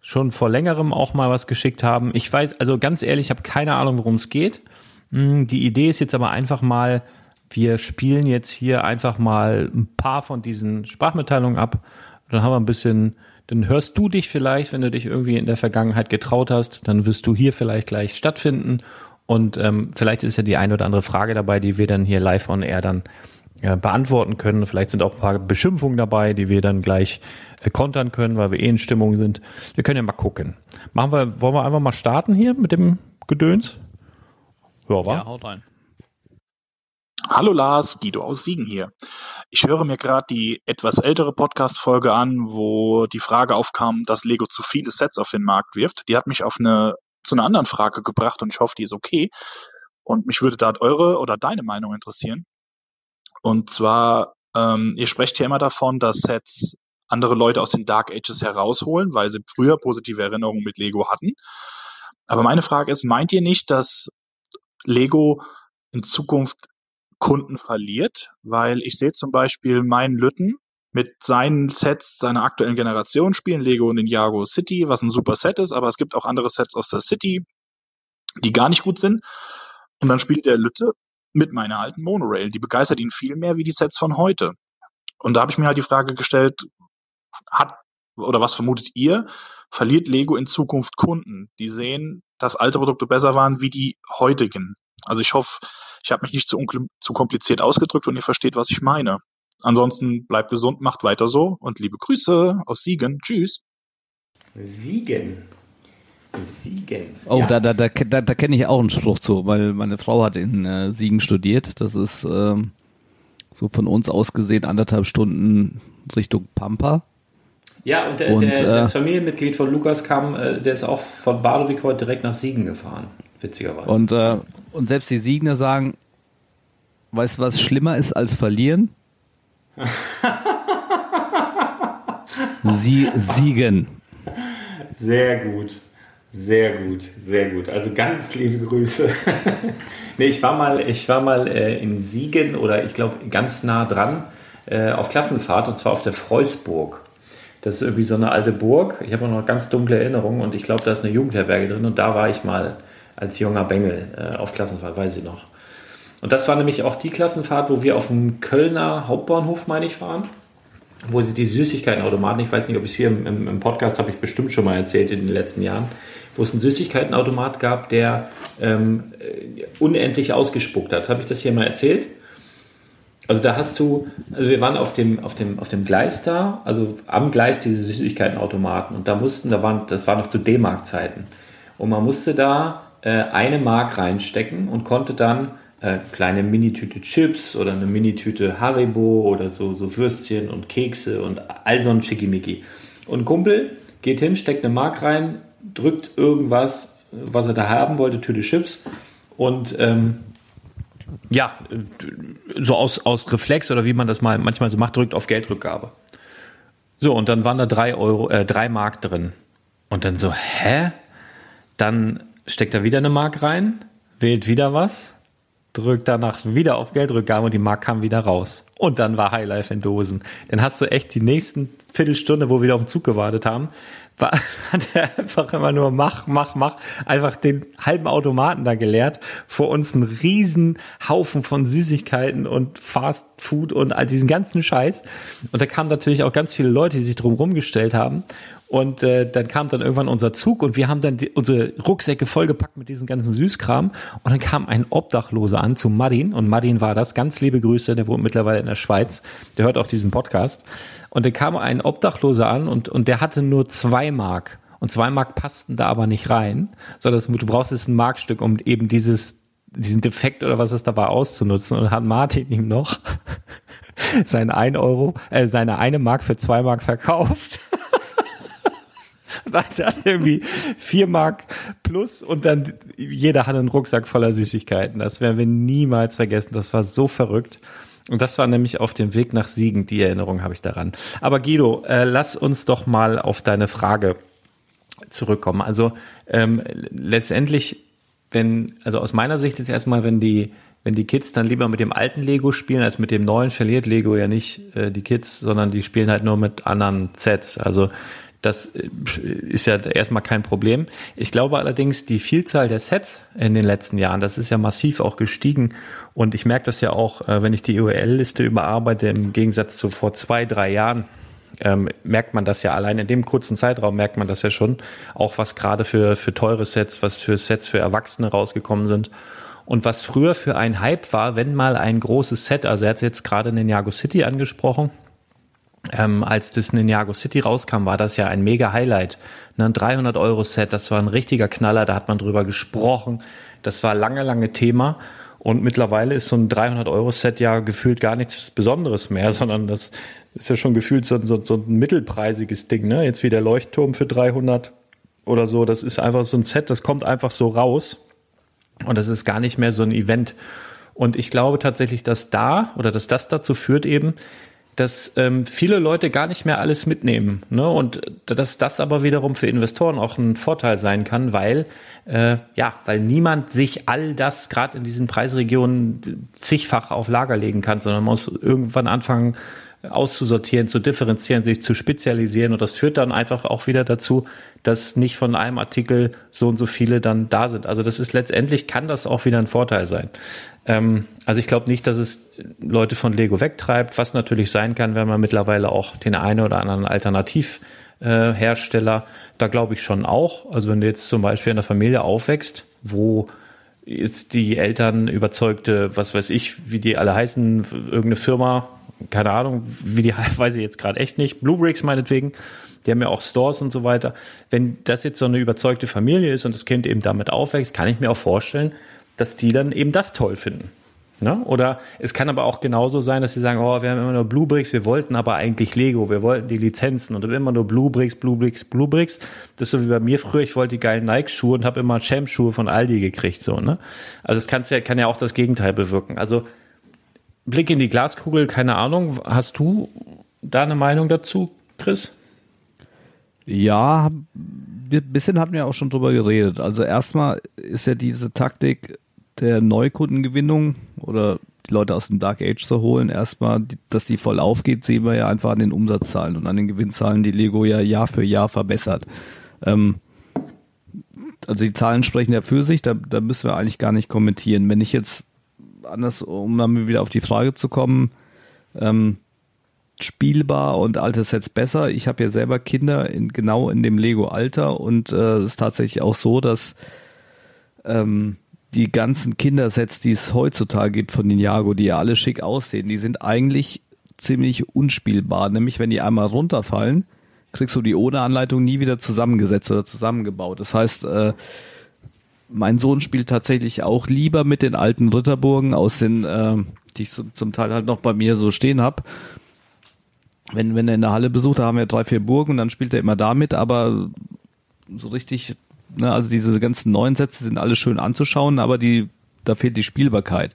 schon vor längerem auch mal was geschickt haben. Ich weiß, also ganz ehrlich, ich habe keine Ahnung, worum es geht. Hm, Die Idee ist jetzt aber einfach mal, wir spielen jetzt hier einfach mal ein paar von diesen Sprachmitteilungen ab. Dann haben wir ein bisschen, dann hörst du dich vielleicht, wenn du dich irgendwie in der Vergangenheit getraut hast, dann wirst du hier vielleicht gleich stattfinden. Und ähm, vielleicht ist ja die eine oder andere Frage dabei, die wir dann hier live on air dann äh, beantworten können. Vielleicht sind auch ein paar Beschimpfungen dabei, die wir dann gleich äh, kontern können, weil wir eh in Stimmung sind. Wir können ja mal gucken. Machen wir, wollen wir einfach mal starten hier mit dem Gedöns? Ja, wa? Ja, haut rein. Hallo Lars, Guido aus Siegen hier. Ich höre mir gerade die etwas ältere Podcast-Folge an, wo die Frage aufkam, dass Lego zu viele Sets auf den Markt wirft. Die hat mich auf eine, zu einer anderen Frage gebracht und ich hoffe, die ist okay. Und mich würde da eure oder deine Meinung interessieren. Und zwar, ähm, ihr sprecht ja immer davon, dass Sets andere Leute aus den Dark Ages herausholen, weil sie früher positive Erinnerungen mit Lego hatten. Aber meine Frage ist, meint ihr nicht, dass Lego in Zukunft Kunden verliert? Weil ich sehe zum Beispiel meinen Lütten mit seinen Sets seiner aktuellen Generation spielen, Lego Ninjago City, was ein super Set ist, aber es gibt auch andere Sets aus der City, die gar nicht gut sind. Und dann spielt der Lütte mit meiner alten Monorail. Die begeistert ihn viel mehr wie die Sets von heute. Und da habe ich mir halt die Frage gestellt, hat oder was vermutet ihr, verliert Lego in Zukunft Kunden, die sehen, dass alte Produkte besser waren wie die heutigen? Also ich hoffe, ich habe mich nicht zu, zu kompliziert ausgedrückt und ihr versteht, was ich meine. Ansonsten bleibt gesund, macht weiter so und liebe Grüße aus Siegen. Tschüss. Siegen. Siegen. Oh, ja. da, da, da, da, da kenne ich auch einen Spruch zu, weil meine Frau hat in äh, Siegen studiert. Das ist ähm, so von uns aus gesehen anderthalb Stunden Richtung Pampa. Ja, und, der, und der, äh, das Familienmitglied von Lukas kam, äh, der ist auch von Badowik heute direkt nach Siegen gefahren, witzigerweise. Und, äh, und selbst die Siegner sagen, weißt du, was schlimmer ist als verlieren? <laughs> Sie siegen. Sehr gut. Sehr gut, sehr gut. Also ganz liebe Grüße. <laughs> nee, ich war mal, ich war mal äh, in Siegen oder ich glaube ganz nah dran äh, auf Klassenfahrt und zwar auf der Freusburg. Das ist irgendwie so eine alte Burg. Ich habe noch ganz dunkle Erinnerungen und ich glaube, da ist eine Jugendherberge drin und da war ich mal als junger Bengel äh, auf Klassenfahrt, weiß ich noch. Und das war nämlich auch die Klassenfahrt, wo wir auf dem Kölner Hauptbahnhof, meine ich, waren wo sie die Süßigkeitenautomaten, ich weiß nicht, ob ich es hier im, im, Podcast habe ich bestimmt schon mal erzählt in den letzten Jahren, wo es einen Süßigkeitenautomat gab, der ähm, unendlich ausgespuckt hat. Habe ich das hier mal erzählt? Also da hast du, also wir waren auf dem, auf dem, auf dem Gleis da, also am Gleis diese Süßigkeitenautomaten und da mussten, da waren, das war noch zu D-Mark-Zeiten. Und man musste da äh, eine Mark reinstecken und konnte dann äh, kleine Minitüte Chips oder eine Minitüte Haribo oder so, so Würstchen und Kekse und all so ein Schickimicki. Und Kumpel geht hin, steckt eine Mark rein, drückt irgendwas, was er da haben wollte, Tüte Chips und ähm, ja, so aus, aus Reflex oder wie man das mal manchmal so macht, drückt auf Geldrückgabe. So, und dann waren da drei Euro, äh, drei Mark drin. Und dann so, hä? Dann steckt er wieder eine Mark rein, wählt wieder was, drückt danach wieder auf Geldrückgabe und die Mark kam wieder raus. Und dann war Highlife in Dosen. Dann hast du echt die nächsten Viertelstunde, wo wir auf den Zug gewartet haben, war, <laughs> hat er einfach immer nur mach, mach, mach, einfach den halben Automaten da geleert, vor uns einen riesen Haufen von Süßigkeiten und Fast Food und all diesen ganzen Scheiß. Und da kamen natürlich auch ganz viele Leute, die sich drum rumgestellt haben. Und äh, dann kam dann irgendwann unser Zug und wir haben dann die, unsere Rucksäcke vollgepackt mit diesem ganzen Süßkram. Und dann kam ein Obdachloser an zu Martin. Und Martin war das. Ganz liebe Grüße, der wohnt mittlerweile in der Schweiz. Der hört auch diesen Podcast. Und dann kam ein Obdachloser an und, und der hatte nur zwei Mark. Und zwei Mark passten da aber nicht rein, sondern du brauchst jetzt ein Markstück, um eben dieses, diesen Defekt oder was es dabei auszunutzen. Und hat Martin ihm noch <laughs> seine ein Euro, äh, seine eine Mark für zwei Mark verkauft. Das hat irgendwie vier Mark plus und dann jeder hat einen Rucksack voller Süßigkeiten. Das werden wir niemals vergessen. Das war so verrückt. Und das war nämlich auf dem Weg nach Siegen, die Erinnerung habe ich daran. Aber Guido, äh, lass uns doch mal auf deine Frage zurückkommen. Also ähm, letztendlich, wenn, also aus meiner Sicht ist erstmal, wenn die, wenn die Kids dann lieber mit dem alten Lego spielen als mit dem neuen, verliert Lego ja nicht äh, die Kids, sondern die spielen halt nur mit anderen Sets. Also das äh, ist ja erstmal kein Problem. Ich glaube allerdings, die Vielzahl der Sets in den letzten Jahren, das ist ja massiv auch gestiegen. Und ich merke das ja auch, äh, wenn ich die URL-Liste überarbeite, im Gegensatz zu vor zwei, drei Jahren, ähm, merkt man das ja allein in dem kurzen Zeitraum merkt man das ja schon. Auch was gerade für, für teure Sets, was für Sets für Erwachsene rausgekommen sind. Und was früher für ein Hype war, wenn mal ein großes Set, also er hat jetzt gerade Ninjago City angesprochen, ähm, als das Ninjago City rauskam, war das ja ein mega Highlight. Ne, ein 300 Euro Set, das war ein richtiger Knaller, da hat man drüber gesprochen. Das war lange, lange Thema. Und mittlerweile ist so ein 300 Euro Set ja gefühlt gar nichts Besonderes mehr, <laughs> sondern das ist ja schon gefühlt so, so, so ein mittelpreisiges Ding. Ne? Jetzt wie der Leuchtturm für 300 oder so. Das ist einfach so ein Set, das kommt einfach so raus. Und das ist gar nicht mehr so ein Event. Und ich glaube tatsächlich, dass da oder dass das dazu führt eben, dass ähm, viele Leute gar nicht mehr alles mitnehmen. Ne? Und dass das aber wiederum für Investoren auch ein Vorteil sein kann, weil äh, ja, weil niemand sich all das gerade in diesen Preisregionen zigfach auf Lager legen kann, sondern man muss irgendwann anfangen, auszusortieren, zu differenzieren, sich zu spezialisieren. Und das führt dann einfach auch wieder dazu, dass nicht von einem Artikel so und so viele dann da sind. Also das ist letztendlich, kann das auch wieder ein Vorteil sein. Ähm, also ich glaube nicht, dass es Leute von Lego wegtreibt, was natürlich sein kann, wenn man mittlerweile auch den einen oder anderen Alternativhersteller, äh, da glaube ich schon auch. Also wenn du jetzt zum Beispiel in einer Familie aufwächst, wo jetzt die Eltern überzeugte, was weiß ich, wie die alle heißen, irgendeine Firma keine Ahnung, wie die <laughs> weiß ich jetzt gerade echt nicht. Bluebricks meinetwegen, die haben ja auch Stores und so weiter. Wenn das jetzt so eine überzeugte Familie ist und das Kind eben damit aufwächst, kann ich mir auch vorstellen, dass die dann eben das toll finden. Ne? Oder es kann aber auch genauso sein, dass sie sagen, oh, wir haben immer nur Bluebricks, wir wollten aber eigentlich Lego, wir wollten die Lizenzen und immer nur Bluebricks, Bluebricks, Bluebricks. Das ist so wie bei mir früher, ich wollte die geilen Nike-Schuhe und habe immer Champ-Schuhe von Aldi gekriegt. So, ne? Also es kann ja, kann ja auch das Gegenteil bewirken. Also Blick in die Glaskugel, keine Ahnung. Hast du da eine Meinung dazu, Chris? Ja, ein bisschen hatten wir auch schon drüber geredet. Also erstmal ist ja diese Taktik der Neukundengewinnung oder die Leute aus dem Dark Age zu holen, erstmal, dass die voll aufgeht, sehen wir ja einfach an den Umsatzzahlen und an den Gewinnzahlen, die Lego ja Jahr für Jahr verbessert. Ähm, also die Zahlen sprechen ja für sich, da, da müssen wir eigentlich gar nicht kommentieren. Wenn ich jetzt anders, um dann wieder auf die Frage zu kommen, ähm, spielbar und alte Sets besser. Ich habe ja selber Kinder in, genau in dem Lego-Alter und äh, es ist tatsächlich auch so, dass ähm, die ganzen Kindersets, die es heutzutage gibt von den Jago, die ja alle schick aussehen, die sind eigentlich ziemlich unspielbar. Nämlich wenn die einmal runterfallen, kriegst du die ohne Anleitung nie wieder zusammengesetzt oder zusammengebaut. Das heißt, äh, mein Sohn spielt tatsächlich auch lieber mit den alten Ritterburgen aus den, äh, die ich so, zum Teil halt noch bei mir so stehen habe. Wenn, wenn er in der Halle besucht, da haben wir drei, vier Burgen, dann spielt er immer damit, aber so richtig, ne, also diese ganzen neuen Sätze sind alle schön anzuschauen, aber die, da fehlt die Spielbarkeit.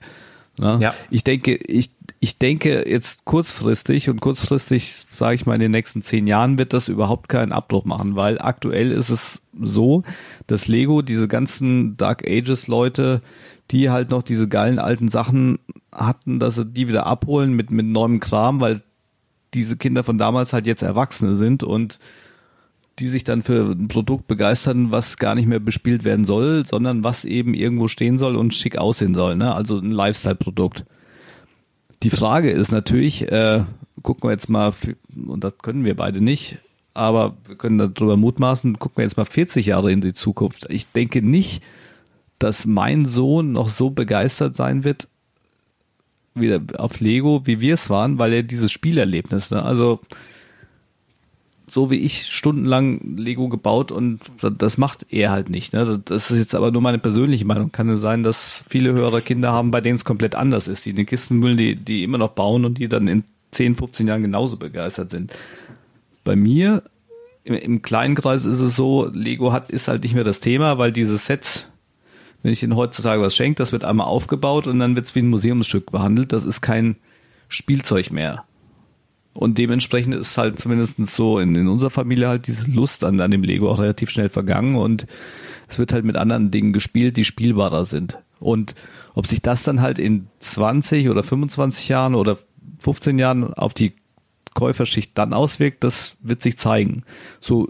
Ne? Ja. Ich denke, ich, ich denke jetzt kurzfristig und kurzfristig sage ich mal in den nächsten zehn Jahren wird das überhaupt keinen Abbruch machen, weil aktuell ist es so, dass Lego diese ganzen Dark Ages Leute, die halt noch diese geilen alten Sachen hatten, dass sie die wieder abholen mit mit neuem Kram, weil diese Kinder von damals halt jetzt Erwachsene sind und die sich dann für ein Produkt begeistern, was gar nicht mehr bespielt werden soll, sondern was eben irgendwo stehen soll und schick aussehen soll. Ne? Also ein Lifestyle-Produkt. Die Frage ist natürlich, äh, gucken wir jetzt mal, und das können wir beide nicht, aber wir können darüber mutmaßen, gucken wir jetzt mal 40 Jahre in die Zukunft. Ich denke nicht, dass mein Sohn noch so begeistert sein wird, wieder auf Lego, wie wir es waren, weil er dieses Spielerlebnis, ne? also so wie ich stundenlang Lego gebaut und das macht er halt nicht. Ne? Das ist jetzt aber nur meine persönliche Meinung. Kann es sein, dass viele höhere Kinder haben, bei denen es komplett anders ist, die in den Kisten die, die immer noch bauen und die dann in 10, 15 Jahren genauso begeistert sind. Bei mir im, im kleinen Kreis ist es so, Lego hat ist halt nicht mehr das Thema, weil diese Sets, wenn ich ihnen heutzutage was schenke, das wird einmal aufgebaut und dann wird es wie ein Museumsstück behandelt. Das ist kein Spielzeug mehr. Und dementsprechend ist halt zumindest so in, in unserer Familie halt diese Lust an, an dem Lego auch relativ schnell vergangen und es wird halt mit anderen Dingen gespielt, die spielbarer sind. Und ob sich das dann halt in 20 oder 25 Jahren oder 15 Jahren auf die Käuferschicht dann auswirkt, das wird sich zeigen. So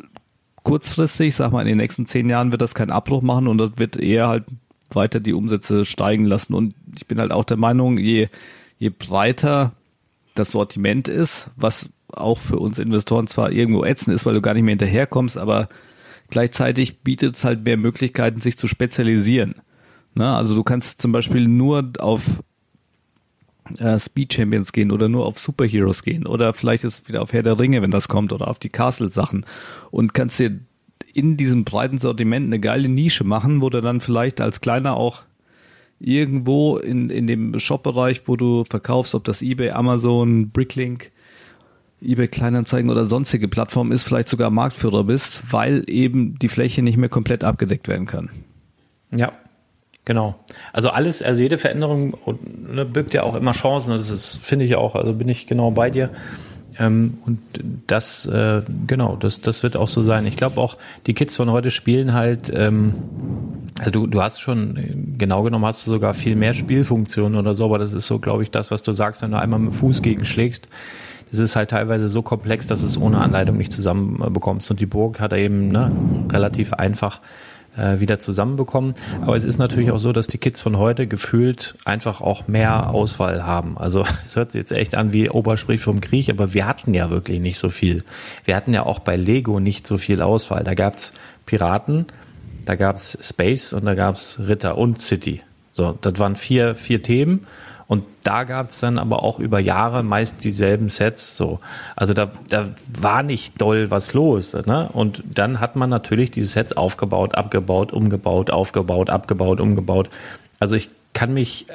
kurzfristig, sag mal, in den nächsten 10 Jahren wird das keinen Abbruch machen und das wird eher halt weiter die Umsätze steigen lassen. Und ich bin halt auch der Meinung, je, je breiter das Sortiment ist, was auch für uns Investoren zwar irgendwo ätzend ist, weil du gar nicht mehr hinterherkommst, aber gleichzeitig bietet es halt mehr Möglichkeiten, sich zu spezialisieren. Ne? Also du kannst zum Beispiel nur auf äh, Speed Champions gehen oder nur auf Superheroes gehen oder vielleicht ist wieder auf Herr der Ringe, wenn das kommt oder auf die Castle Sachen und kannst dir in diesem breiten Sortiment eine geile Nische machen, wo du dann vielleicht als kleiner auch irgendwo in, in dem Shop-Bereich, wo du verkaufst, ob das eBay, Amazon, Bricklink, eBay Kleinanzeigen oder sonstige Plattformen ist, vielleicht sogar Marktführer bist, weil eben die Fläche nicht mehr komplett abgedeckt werden kann. Ja, genau. Also alles, also jede Veränderung ne, birgt ja auch immer Chancen. Das finde ich auch, also bin ich genau bei dir. Ähm, und das, äh, genau, das, das wird auch so sein. Ich glaube auch, die Kids von heute spielen halt, ähm, also du, du hast schon, genau genommen hast du sogar viel mehr Spielfunktionen oder so, aber das ist so, glaube ich, das, was du sagst, wenn du einmal mit dem Fuß gegenschlägst. Das ist halt teilweise so komplex, dass es ohne Anleitung nicht zusammenbekommst. Und die Burg hat er eben ne, relativ einfach äh, wieder zusammenbekommen. Aber es ist natürlich auch so, dass die Kids von heute gefühlt einfach auch mehr Auswahl haben. Also <laughs> es hört sich jetzt echt an wie Obersprich vom Krieg, aber wir hatten ja wirklich nicht so viel. Wir hatten ja auch bei Lego nicht so viel Auswahl. Da gab's Piraten, da gab's Space und da gab's Ritter und City. So, das waren vier, vier Themen. Und da gab es dann aber auch über Jahre meist dieselben Sets. So, also da, da war nicht doll was los. Ne? Und dann hat man natürlich diese Sets aufgebaut, abgebaut, umgebaut, aufgebaut, abgebaut, umgebaut. Also ich kann mich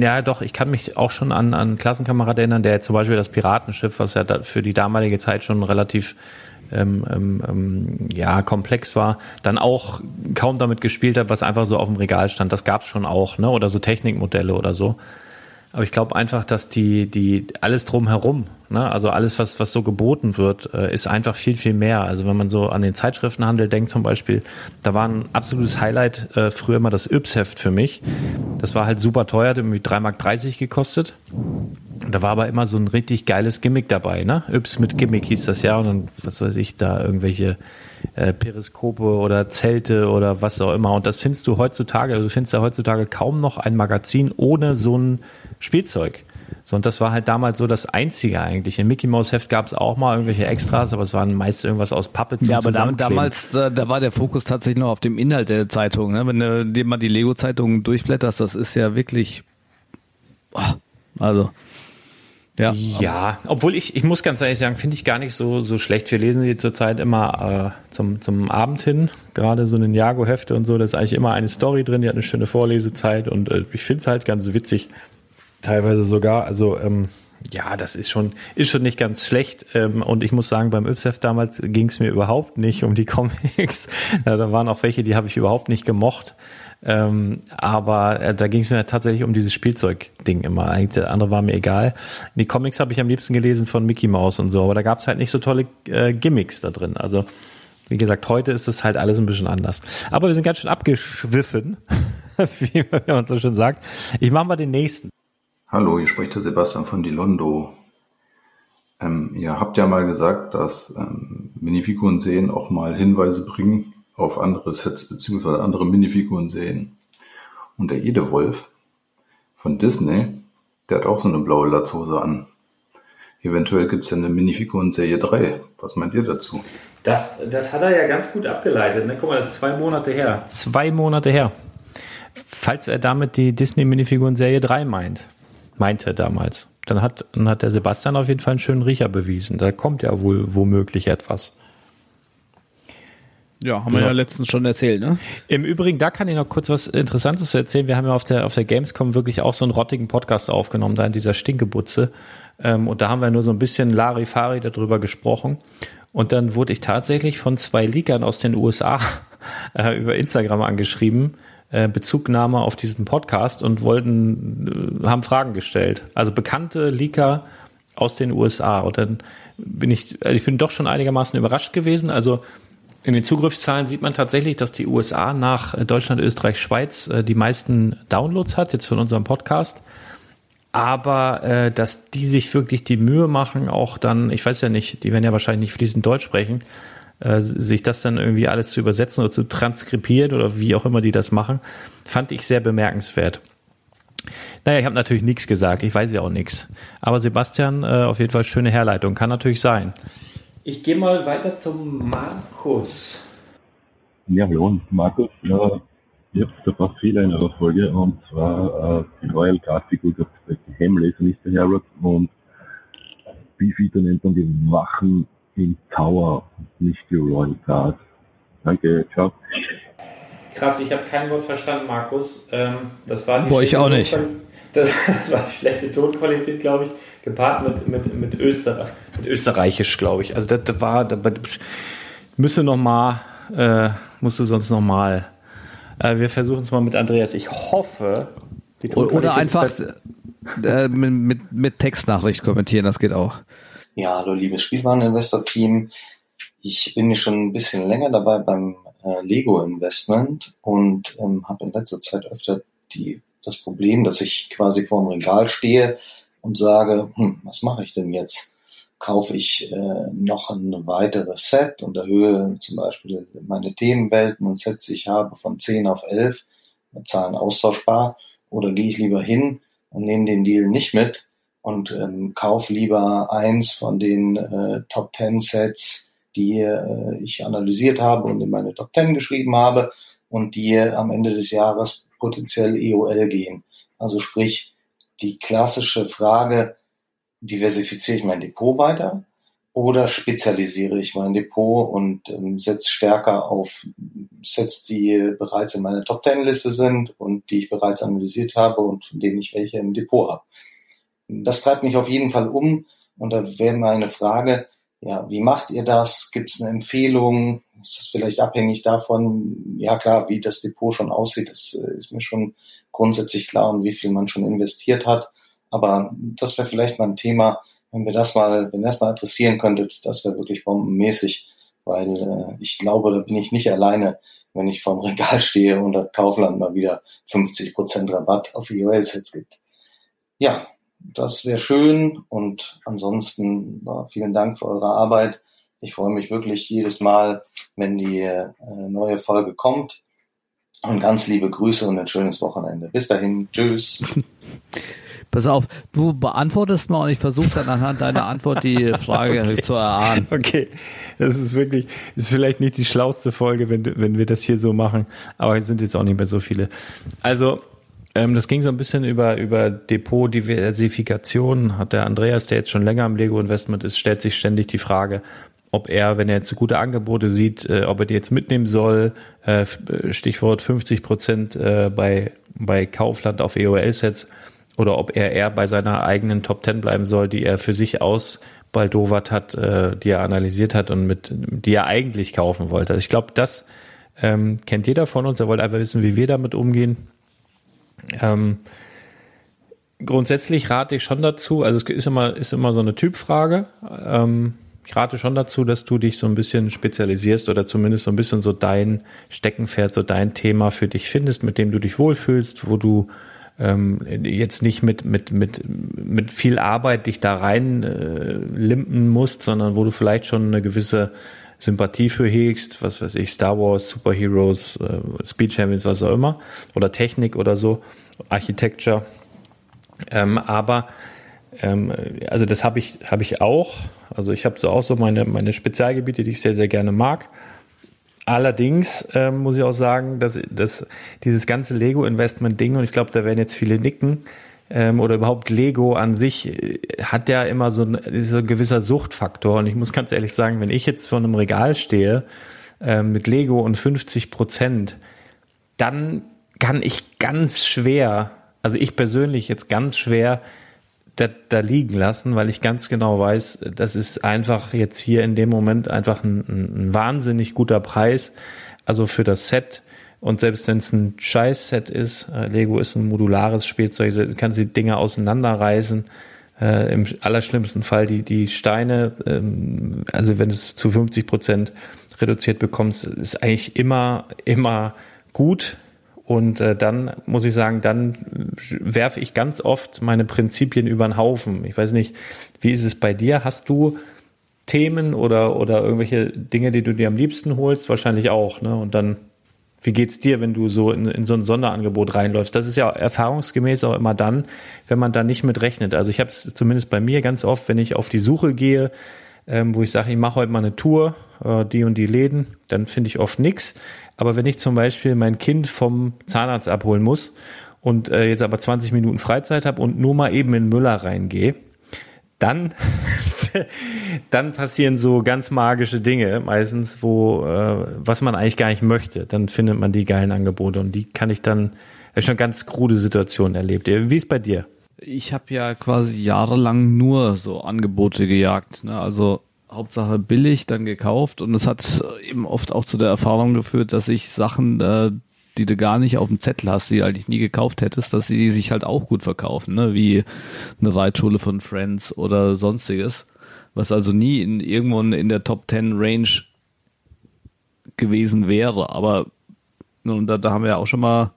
ja, doch, ich kann mich auch schon an, an Klassenkamerad erinnern, der zum Beispiel das Piratenschiff, was ja für die damalige Zeit schon relativ ähm, ähm, ähm, ja, komplex war, dann auch kaum damit gespielt hat, was einfach so auf dem Regal stand. Das gab's schon auch, ne? Oder so Technikmodelle oder so. Aber ich glaube einfach, dass die, die alles drumherum, ne, also alles, was, was so geboten wird, äh, ist einfach viel, viel mehr. Also wenn man so an den Zeitschriftenhandel denkt zum Beispiel, da war ein absolutes Highlight äh, früher immer das Yps-Heft für mich. Das war halt super teuer, hat irgendwie 3,30 Mark gekostet. Da war aber immer so ein richtig geiles Gimmick dabei, ne? Yps mit Gimmick hieß das ja und dann, was weiß ich, da irgendwelche äh, Periskope oder Zelte oder was auch immer. Und das findest du heutzutage, also du findest ja heutzutage kaum noch ein Magazin ohne so ein Spielzeug. So, und das war halt damals so das Einzige eigentlich. Im Mickey Mouse Heft gab es auch mal irgendwelche Extras, aber es waren meist irgendwas aus Pappe zum Ja, aber damals, da, da war der Fokus tatsächlich noch auf dem Inhalt der Zeitung. Ne? Wenn du dir mal die Lego-Zeitung durchblätterst, das ist ja wirklich, oh, also ja, ja obwohl ich, ich muss ganz ehrlich sagen, finde ich gar nicht so, so schlecht. Wir lesen die zurzeit immer äh, zum, zum Abend hin, gerade so eine Jago-Hefte und so, da ist eigentlich immer eine Story drin, die hat eine schöne Vorlesezeit und äh, ich finde es halt ganz witzig, teilweise sogar. Also ähm, ja, das ist schon, ist schon nicht ganz schlecht. Ähm, und ich muss sagen, beim Ypsef damals ging es mir überhaupt nicht um die <laughs> Comics. ja, da waren auch welche, die habe ich überhaupt nicht gemocht. Ähm, aber äh, da ging es mir tatsächlich um dieses Spielzeug-Ding immer. Eigentlich der andere war mir egal. Die Comics habe ich am liebsten gelesen von Mickey Mouse und so, aber da gab es halt nicht so tolle äh, Gimmicks da drin. Also wie gesagt, heute ist es halt alles ein bisschen anders. Aber wir sind ganz schön abgeschwiffen, <laughs> wie man so schön sagt. Ich mache mal den nächsten. Hallo, hier spricht der Sebastian von Dilondo. Ähm, ihr habt ja mal gesagt, dass ähm, Minifiguren sehen auch mal Hinweise bringen auf andere Sets beziehungsweise andere Minifiguren sehen. Und der Edewolf von Disney, der hat auch so eine blaue Latzhose an. Eventuell gibt es ja eine Minifiguren-Serie 3. Was meint ihr dazu? Das, das hat er ja ganz gut abgeleitet. Ne? Guck mal, das ist zwei Monate her. Zwei Monate her. Falls er damit die Disney-Minifiguren-Serie 3 meint. Meinte damals. Dann hat, dann hat der Sebastian auf jeden Fall einen schönen Riecher bewiesen. Da kommt ja wohl womöglich etwas. Ja, haben so. wir ja letztens schon erzählt, ne? Im Übrigen, da kann ich noch kurz was Interessantes erzählen. Wir haben ja auf der, auf der Gamescom wirklich auch so einen rottigen Podcast aufgenommen, da in dieser Stinkebutze. Ähm, und da haben wir nur so ein bisschen Larifari darüber gesprochen. Und dann wurde ich tatsächlich von zwei Leakern aus den USA <laughs> äh, über Instagram angeschrieben, äh, Bezugnahme auf diesen Podcast und wollten, äh, haben Fragen gestellt. Also bekannte Leaker aus den USA. Und dann bin ich, also ich bin doch schon einigermaßen überrascht gewesen. Also in den Zugriffszahlen sieht man tatsächlich, dass die USA nach Deutschland, Österreich, Schweiz äh, die meisten Downloads hat, jetzt von unserem Podcast. Aber äh, dass die sich wirklich die Mühe machen, auch dann, ich weiß ja nicht, die werden ja wahrscheinlich nicht fließend Deutsch sprechen, äh, sich das dann irgendwie alles zu übersetzen oder zu transkribieren oder wie auch immer die das machen, fand ich sehr bemerkenswert. Naja, ich habe natürlich nichts gesagt, ich weiß ja auch nichts. Aber Sebastian, äh, auf jeden Fall schöne Herleitung, kann natürlich sein. Ich gehe mal weiter zum Markus. Ja, hallo, Markus. Ja, ich habe ein paar Fehler in eurer Folge und zwar äh, die Royal Grafik, dass die Hemmlaser nicht daherrückt und Beefeater nennt man die Wachen im Tower, nicht die Royal Guard. Danke, ciao. Krass, ich habe kein Wort verstanden, Markus. Ähm, das war die Boah, ich auch nicht. Das, <laughs> das, war die schlechte Tonqualität, glaube ich gepaart mit, mit, mit, Österreich, mit Österreichisch, glaube ich. Also das, das war, das müsste noch mal, äh, musste sonst noch mal. Äh, wir versuchen es mal mit Andreas. Ich hoffe, die Oder einfach äh, mit, mit, mit Textnachricht kommentieren, das geht auch. Ja, hallo liebes Spielwareninvestor-Team. Ich bin schon ein bisschen länger dabei beim äh, Lego-Investment und ähm, habe in letzter Zeit öfter die, das Problem, dass ich quasi vor dem Regal stehe und sage, hm, was mache ich denn jetzt? Kaufe ich äh, noch ein weiteres Set und erhöhe zum Beispiel meine Themenwelten und Sets, die ich habe, von 10 auf 11, Zahlen austauschbar, oder gehe ich lieber hin und nehme den Deal nicht mit und ähm, kauf lieber eins von den äh, Top 10 Sets, die äh, ich analysiert habe und in meine Top 10 geschrieben habe und die am Ende des Jahres potenziell EOL gehen. Also sprich, die klassische Frage, diversifiziere ich mein Depot weiter oder spezialisiere ich mein Depot und ähm, setze stärker auf Sets, die bereits in meiner Top 10 Liste sind und die ich bereits analysiert habe und von denen ich welche im Depot habe. Das treibt mich auf jeden Fall um. Und da wäre meine Frage, ja, wie macht ihr das? Gibt es eine Empfehlung? Ist das vielleicht abhängig davon? Ja klar, wie das Depot schon aussieht, das äh, ist mir schon grundsätzlich klar und wie viel man schon investiert hat. Aber das wäre vielleicht mal ein Thema, wenn wir das mal, wenn ihr das mal adressieren könntet, das wäre wirklich bombenmäßig, weil äh, ich glaube, da bin ich nicht alleine, wenn ich vorm Regal stehe und das Kaufland mal wieder 50 Prozent Rabatt auf EOL-Sets gibt. Ja, das wäre schön und ansonsten ja, vielen Dank für eure Arbeit. Ich freue mich wirklich jedes Mal, wenn die äh, neue Folge kommt. Und ganz liebe Grüße und ein schönes Wochenende. Bis dahin, tschüss. <laughs> Pass auf, du beantwortest mal und ich versuche dann anhand deiner Antwort die <laughs> Frage okay. zu erahnen. Okay, das ist wirklich, ist vielleicht nicht die schlauste Folge, wenn, wenn wir das hier so machen, aber es sind jetzt auch nicht mehr so viele. Also, ähm, das ging so ein bisschen über, über Depot-Diversifikation. Hat der Andreas, der jetzt schon länger im Lego-Investment ist, stellt sich ständig die Frage, ob er, wenn er jetzt gute Angebote sieht, äh, ob er die jetzt mitnehmen soll. Äh, äh Stichwort 50 Prozent äh, bei, bei Kaufland auf EOL-Sets oder ob er eher bei seiner eigenen Top 10 bleiben soll, die er für sich ausbaldowert hat, äh, die er analysiert hat und mit, die er eigentlich kaufen wollte. Also ich glaube, das ähm, kennt jeder von uns. Er wollte einfach wissen, wie wir damit umgehen. Ähm, grundsätzlich rate ich schon dazu, also es ist immer, ist immer so eine Typfrage. Ähm, ich rate schon dazu, dass du dich so ein bisschen spezialisierst oder zumindest so ein bisschen so dein Steckenpferd, so dein Thema für dich findest, mit dem du dich wohlfühlst, wo du ähm, jetzt nicht mit, mit, mit, mit viel Arbeit dich da rein äh, limpen musst, sondern wo du vielleicht schon eine gewisse Sympathie für hegst, was weiß ich, Star Wars, Superheroes, äh, Speed Champions, was auch immer, oder Technik oder so, Architecture. Ähm, aber ähm, also das habe ich, habe ich auch. Also ich habe so auch so meine, meine Spezialgebiete, die ich sehr, sehr gerne mag. Allerdings ähm, muss ich auch sagen, dass, dass dieses ganze Lego-Investment-Ding, und ich glaube, da werden jetzt viele nicken, ähm, oder überhaupt Lego an sich äh, hat ja immer so ein, so ein gewisser Suchtfaktor. Und ich muss ganz ehrlich sagen, wenn ich jetzt vor einem Regal stehe äh, mit Lego und 50 Prozent, dann kann ich ganz schwer, also ich persönlich jetzt ganz schwer da, da liegen lassen, weil ich ganz genau weiß, das ist einfach jetzt hier in dem Moment einfach ein, ein wahnsinnig guter Preis. Also für das Set, und selbst wenn es ein Scheiß-Set ist, äh, Lego ist ein modulares Spielzeug, du kannst die Dinge auseinanderreißen. Äh, Im allerschlimmsten Fall die, die Steine, ähm, also wenn du es zu 50 Prozent reduziert bekommst, ist eigentlich immer, immer gut. Und äh, dann muss ich sagen, dann werfe ich ganz oft meine Prinzipien über den Haufen. Ich weiß nicht, wie ist es bei dir? Hast du Themen oder, oder irgendwelche Dinge, die du dir am liebsten holst? Wahrscheinlich auch, ne? Und dann wie geht's dir, wenn du so in, in so ein Sonderangebot reinläufst? Das ist ja erfahrungsgemäß auch immer dann, wenn man da nicht mit rechnet. Also ich habe es zumindest bei mir ganz oft, wenn ich auf die Suche gehe, ähm, wo ich sage, ich mache heute mal eine Tour, äh, die und die Läden, dann finde ich oft nix. Aber wenn ich zum Beispiel mein Kind vom Zahnarzt abholen muss und äh, jetzt aber 20 Minuten Freizeit habe und nur mal eben in Müller reingehe, dann, <laughs> <laughs> dann passieren so ganz magische Dinge meistens, wo äh, was man eigentlich gar nicht möchte. Dann findet man die geilen Angebote und die kann ich dann habe schon ganz krude Situationen erlebt. Wie ist bei dir? Ich habe ja quasi jahrelang nur so Angebote gejagt. Ne? Also Hauptsache billig, dann gekauft und es hat eben oft auch zu der Erfahrung geführt, dass ich Sachen äh, die du gar nicht auf dem Zettel hast, die du eigentlich nie gekauft hättest, dass die sich halt auch gut verkaufen, ne? wie eine Reitschule von Friends oder sonstiges. Was also nie in, irgendwo in der Top 10 Range gewesen wäre. Aber nun, da, da haben wir ja auch schon mal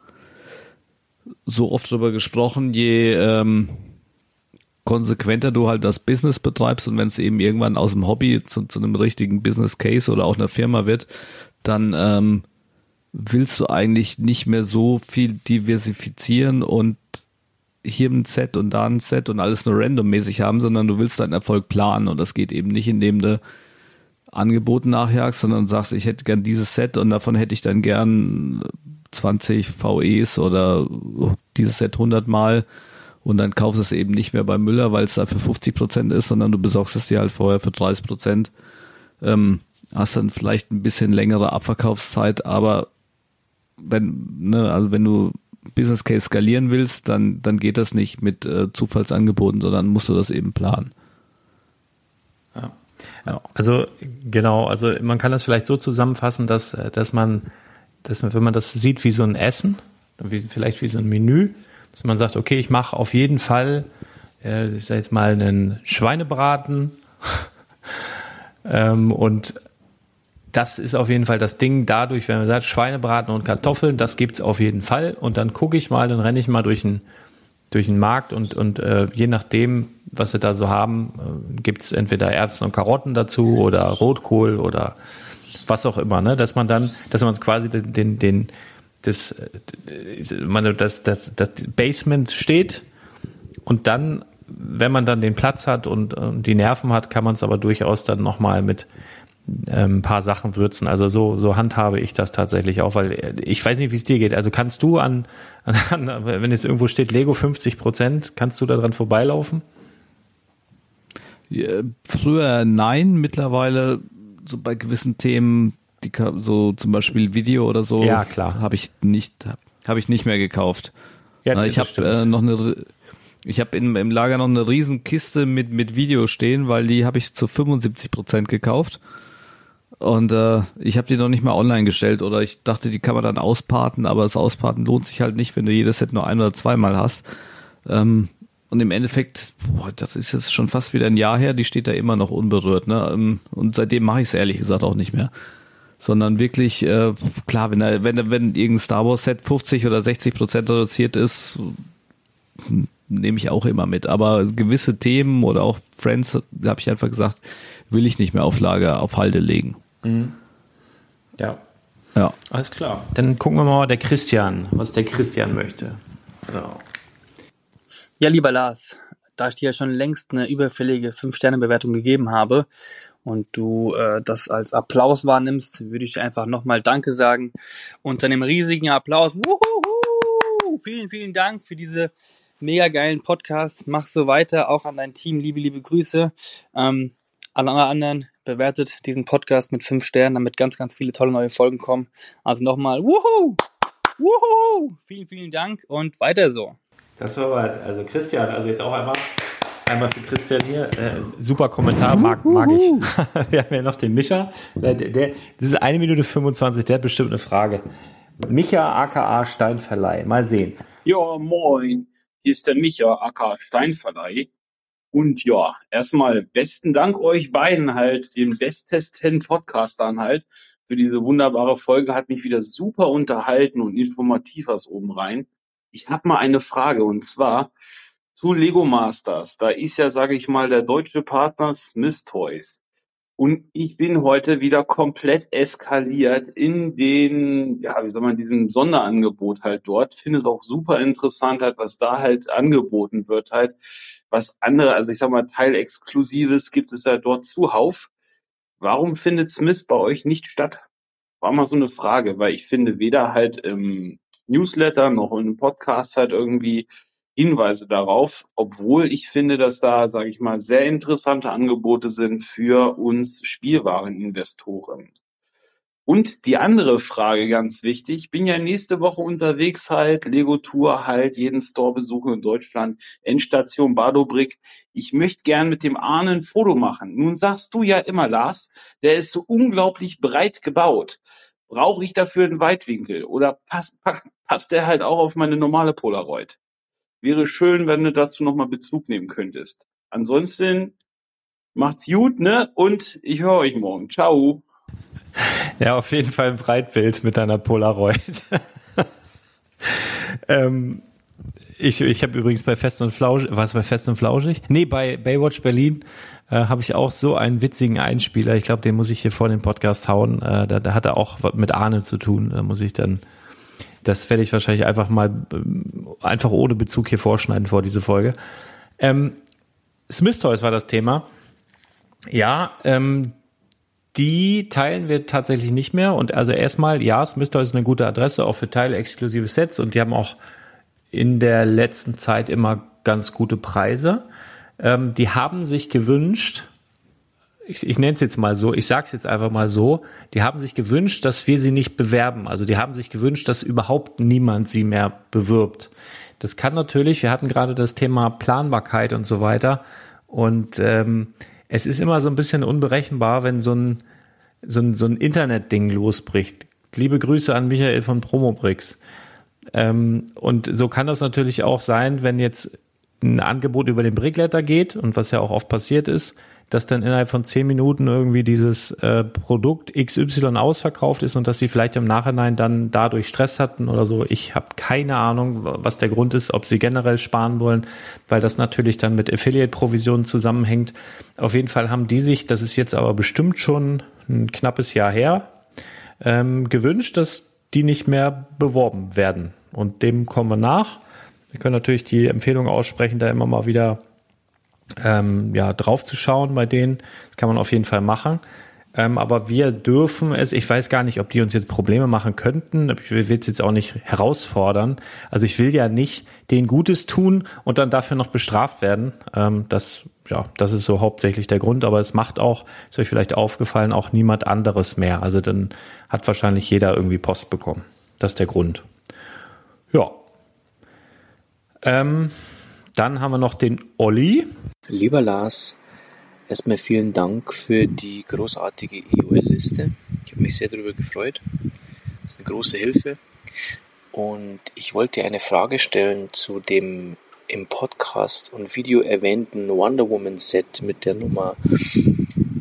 so oft drüber gesprochen, je ähm, konsequenter du halt das Business betreibst und wenn es eben irgendwann aus dem Hobby zu, zu einem richtigen Business Case oder auch einer Firma wird, dann ähm, willst du eigentlich nicht mehr so viel diversifizieren und hier ein Set und da ein Set und alles nur randommäßig haben, sondern du willst deinen Erfolg planen und das geht eben nicht, indem du Angeboten nachjagst, sondern sagst, ich hätte gern dieses Set und davon hätte ich dann gern 20 VEs oder dieses Set 100 Mal und dann kaufst du es eben nicht mehr bei Müller, weil es da für 50 Prozent ist, sondern du besorgst es dir halt vorher für 30 Prozent. Ähm, hast dann vielleicht ein bisschen längere Abverkaufszeit, aber wenn, ne, also wenn du Business Case skalieren willst, dann, dann geht das nicht mit äh, Zufallsangeboten, sondern musst du das eben planen. Ja. ja. Also genau, also man kann das vielleicht so zusammenfassen, dass, äh, dass man, dass man, wenn man das sieht wie so ein Essen, wie, vielleicht wie so ein Menü, dass man sagt, okay, ich mache auf jeden Fall, äh, ich sage jetzt mal, einen Schweinebraten <laughs> ähm, und das ist auf jeden Fall das Ding dadurch, wenn man sagt, Schweinebraten und Kartoffeln, das gibt's auf jeden Fall. Und dann gucke ich mal, dann renne ich mal durch den, durch den Markt und, und äh, je nachdem, was sie da so haben, äh, gibt's entweder Erbsen und Karotten dazu oder Rotkohl oder was auch immer, ne? Dass man dann, dass man quasi den, den, den das, man, das, das, das Basement steht und dann, wenn man dann den Platz hat und, und die Nerven hat, kann man es aber durchaus dann nochmal mit ein paar Sachen würzen. Also so, so handhabe ich das tatsächlich auch, weil äh, ich weiß nicht, wie es dir geht. Also kannst du an, <laughs> an, an wenn jetzt irgendwo steht Lego 50 Prozent, kannst du da dran vorbeilaufen? Ja, früher nein, mittlerweile so bei gewissen Themen, die so zum Beispiel Video oder so, ja klar, habe ich nicht, habe ich nicht mehr gekauft. Ja, Na, ich habe äh, noch eine ich habe im Lager noch eine riesen Kiste mit, mit Video stehen, weil die habe ich zu 75 Prozent gekauft. Und äh, ich habe die noch nicht mal online gestellt oder ich dachte, die kann man dann ausparten, aber das Ausparten lohnt sich halt nicht, wenn du jedes Set nur ein oder zweimal hast. Ähm, und im Endeffekt, boah, das ist jetzt schon fast wieder ein Jahr her, die steht da immer noch unberührt. Ne? Ähm, und seitdem mache ich es ehrlich gesagt auch nicht mehr. Sondern wirklich, äh, klar, wenn, wenn, wenn irgendein Star Wars Set 50 oder 60 Prozent reduziert ist, hm, nehme ich auch immer mit. Aber gewisse Themen oder auch Friends, habe ich einfach gesagt, will ich nicht mehr auf Lager, auf Halde legen. Mhm. Ja. Ja. Alles klar. Dann gucken wir mal der Christian, was der Christian möchte. So. Ja, lieber Lars, da ich dir ja schon längst eine überfällige 5-Sterne-Bewertung gegeben habe und du äh, das als Applaus wahrnimmst, würde ich einfach nochmal Danke sagen. Unter einem riesigen Applaus. Wuhuhu! Vielen, vielen Dank für diese mega geilen Podcasts. Mach so weiter, auch an dein Team. Liebe, liebe Grüße. Ähm, alle anderen bewertet diesen Podcast mit fünf Sternen, damit ganz, ganz viele tolle neue Folgen kommen. Also nochmal, wuhu! Wuhu! Vielen, vielen Dank und weiter so. Das war aber, also Christian, also jetzt auch einmal, einmal für Christian hier. Äh, super Kommentar, mag, mag ich. <laughs> Wir haben ja noch den Micha. Der, der, das ist eine Minute 25, der hat bestimmt eine Frage. Micha aka Steinverleih. Mal sehen. Ja, moin. Hier ist der Micha aka Steinverleih. Und ja, erstmal besten Dank euch beiden halt, den bestesten Podcastern halt, für diese wunderbare Folge. Hat mich wieder super unterhalten und informativ was oben rein. Ich habe mal eine Frage und zwar zu Lego Masters. Da ist ja, sage ich mal, der deutsche Partner Smith Toys. Und ich bin heute wieder komplett eskaliert in den, ja, wie soll man, diesem Sonderangebot halt dort. Finde es auch super interessant halt, was da halt angeboten wird halt. Was andere, also ich sag mal, Teilexklusives gibt es ja dort zuhauf. Warum findet Smith bei euch nicht statt? War mal so eine Frage, weil ich finde weder halt im Newsletter noch in Podcast halt irgendwie Hinweise darauf, obwohl ich finde, dass da, sage ich mal, sehr interessante Angebote sind für uns Spielwareninvestoren. Und die andere Frage, ganz wichtig, ich bin ja nächste Woche unterwegs halt, Lego Tour halt, jeden Store besuchen in Deutschland, Endstation Badobrick. Ich möchte gern mit dem Arne ein Foto machen. Nun sagst du ja immer, Lars, der ist so unglaublich breit gebaut. Brauche ich dafür einen Weitwinkel oder passt, passt der halt auch auf meine normale Polaroid? Wäre schön, wenn du dazu nochmal Bezug nehmen könntest. Ansonsten Macht's gut, ne? Und ich höre euch morgen. Ciao. <laughs> Ja, auf jeden Fall ein Breitbild mit deiner Polaroid. <laughs> ähm, ich ich habe übrigens bei Fest und Flauschig, war es bei Fest und Flauschig? Nee, bei Baywatch Berlin äh, habe ich auch so einen witzigen Einspieler. Ich glaube, den muss ich hier vor dem Podcast hauen. Äh, da, da hat er auch was mit Ahne zu tun. Da muss ich dann, das werde ich wahrscheinlich einfach mal ähm, einfach ohne Bezug hier vorschneiden vor diese Folge. Ähm, Smith Toys war das Thema. Ja, ähm, die teilen wir tatsächlich nicht mehr. Und also erstmal, ja, Smith Toys ist eine gute Adresse, auch für teilexklusive Sets. Und die haben auch in der letzten Zeit immer ganz gute Preise. Ähm, die haben sich gewünscht, ich, ich nenne es jetzt mal so, ich sage es jetzt einfach mal so, die haben sich gewünscht, dass wir sie nicht bewerben. Also die haben sich gewünscht, dass überhaupt niemand sie mehr bewirbt. Das kann natürlich, wir hatten gerade das Thema Planbarkeit und so weiter. Und ähm, es ist immer so ein bisschen unberechenbar, wenn so ein, so ein, so ein Internet-Ding losbricht. Liebe Grüße an Michael von Promobrix. Ähm, und so kann das natürlich auch sein, wenn jetzt ein Angebot über den Brickletter geht und was ja auch oft passiert ist, dass dann innerhalb von zehn Minuten irgendwie dieses äh, Produkt XY ausverkauft ist und dass sie vielleicht im Nachhinein dann dadurch Stress hatten oder so. Ich habe keine Ahnung, was der Grund ist, ob sie generell sparen wollen, weil das natürlich dann mit Affiliate-Provisionen zusammenhängt. Auf jeden Fall haben die sich, das ist jetzt aber bestimmt schon ein knappes Jahr her, ähm, gewünscht, dass die nicht mehr beworben werden. Und dem kommen wir nach. Wir können natürlich die Empfehlung aussprechen, da immer mal wieder ähm, ja, draufzuschauen bei denen. Das kann man auf jeden Fall machen. Ähm, aber wir dürfen es, ich weiß gar nicht, ob die uns jetzt Probleme machen könnten. Ich will es jetzt auch nicht herausfordern. Also ich will ja nicht denen Gutes tun und dann dafür noch bestraft werden. Ähm, das, ja, das ist so hauptsächlich der Grund. Aber es macht auch, ist euch vielleicht aufgefallen, auch niemand anderes mehr. Also dann hat wahrscheinlich jeder irgendwie Post bekommen. Das ist der Grund. Ja. Ähm, dann haben wir noch den Olli. Lieber Lars, erstmal vielen Dank für die großartige EOL-Liste. Ich habe mich sehr darüber gefreut. Das ist eine große Hilfe. Und ich wollte eine Frage stellen zu dem im Podcast und Video erwähnten Wonder Woman Set mit der Nummer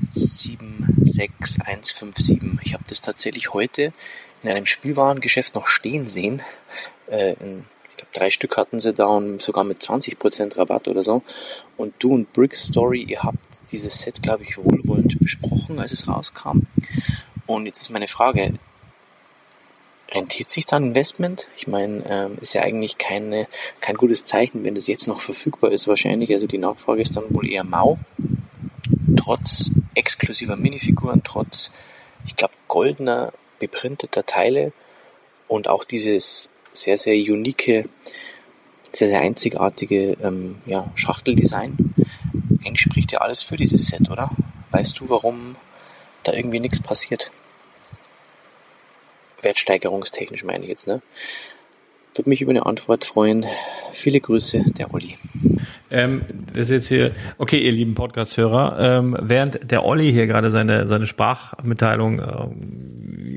76157. Ich habe das tatsächlich heute in einem Spielwarengeschäft noch stehen sehen. Äh, in drei Stück hatten sie da und sogar mit 20% Rabatt oder so. Und du und Brick Story, ihr habt dieses Set, glaube ich, wohlwollend besprochen, als es rauskam. Und jetzt ist meine Frage, rentiert sich da ein Investment? Ich meine, ähm, ist ja eigentlich keine, kein gutes Zeichen, wenn das jetzt noch verfügbar ist, wahrscheinlich. Also die Nachfrage ist dann wohl eher mau. Trotz exklusiver Minifiguren, trotz, ich glaube, goldener, beprinteter Teile und auch dieses sehr, sehr unique, sehr, sehr einzigartige ähm, ja, Schachteldesign. Eigentlich spricht ja alles für dieses Set, oder? Weißt du, warum da irgendwie nichts passiert? Wertsteigerungstechnisch meine ich jetzt, ne? Würde mich über eine Antwort freuen. Viele Grüße, der Olli. Ähm, das ist jetzt hier, okay, ihr lieben Podcast-Hörer, ähm, während der Olli hier gerade seine, seine Sprachmitteilung äh,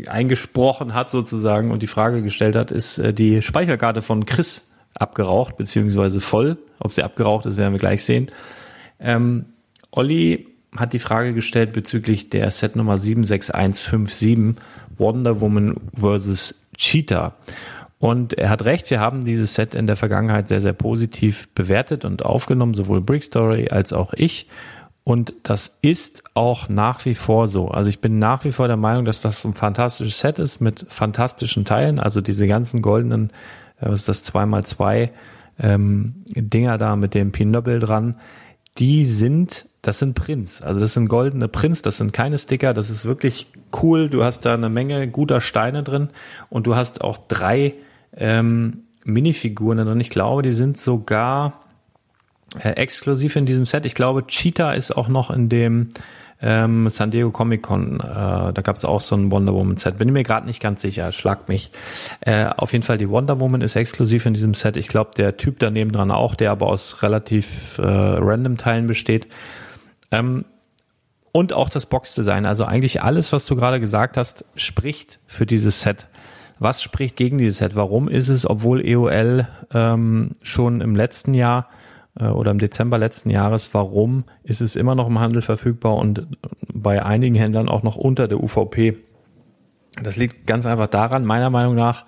eingesprochen hat sozusagen und die Frage gestellt hat, ist äh, die Speicherkarte von Chris abgeraucht, beziehungsweise voll. Ob sie abgeraucht ist, werden wir gleich sehen. Ähm, Olli hat die Frage gestellt bezüglich der Set Nummer 76157 Wonder Woman vs. Cheetah. Und er hat recht, wir haben dieses Set in der Vergangenheit sehr, sehr positiv bewertet und aufgenommen, sowohl Brick Story als auch ich. Und das ist auch nach wie vor so. Also ich bin nach wie vor der Meinung, dass das ein fantastisches Set ist mit fantastischen Teilen. Also diese ganzen goldenen, äh, was ist das, 2x2 ähm, Dinger da mit dem Pinöppel dran, die sind, das sind Prints. Also das sind goldene Prints, das sind keine Sticker, das ist wirklich cool. Du hast da eine Menge guter Steine drin und du hast auch drei ähm, Minifiguren und ich glaube, die sind sogar äh, exklusiv in diesem Set. Ich glaube, Cheetah ist auch noch in dem ähm, San Diego Comic Con. Äh, da gab es auch so ein Wonder Woman Set. Bin mir gerade nicht ganz sicher, schlagt mich. Äh, auf jeden Fall, die Wonder Woman ist exklusiv in diesem Set. Ich glaube, der Typ daneben dran auch, der aber aus relativ äh, random Teilen besteht. Ähm, und auch das Boxdesign. Also eigentlich alles, was du gerade gesagt hast, spricht für dieses Set. Was spricht gegen dieses Set? Warum ist es, obwohl EOL ähm, schon im letzten Jahr oder im Dezember letzten Jahres, warum ist es immer noch im Handel verfügbar und bei einigen Händlern auch noch unter der UVP. Das liegt ganz einfach daran, meiner Meinung nach,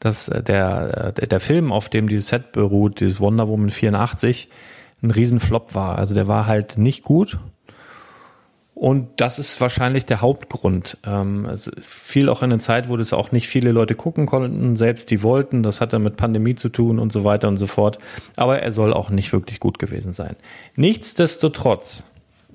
dass äh, der, der, der Film, auf dem dieses Set beruht, dieses Wonder Woman 84, ein Riesenflop war. Also der war halt nicht gut und das ist wahrscheinlich der Hauptgrund. Ähm, es fiel auch in eine Zeit, wo das auch nicht viele Leute gucken konnten, selbst die wollten. Das hat dann mit Pandemie zu tun und so weiter und so fort. Aber er soll auch nicht wirklich gut gewesen sein. Nichtsdestotrotz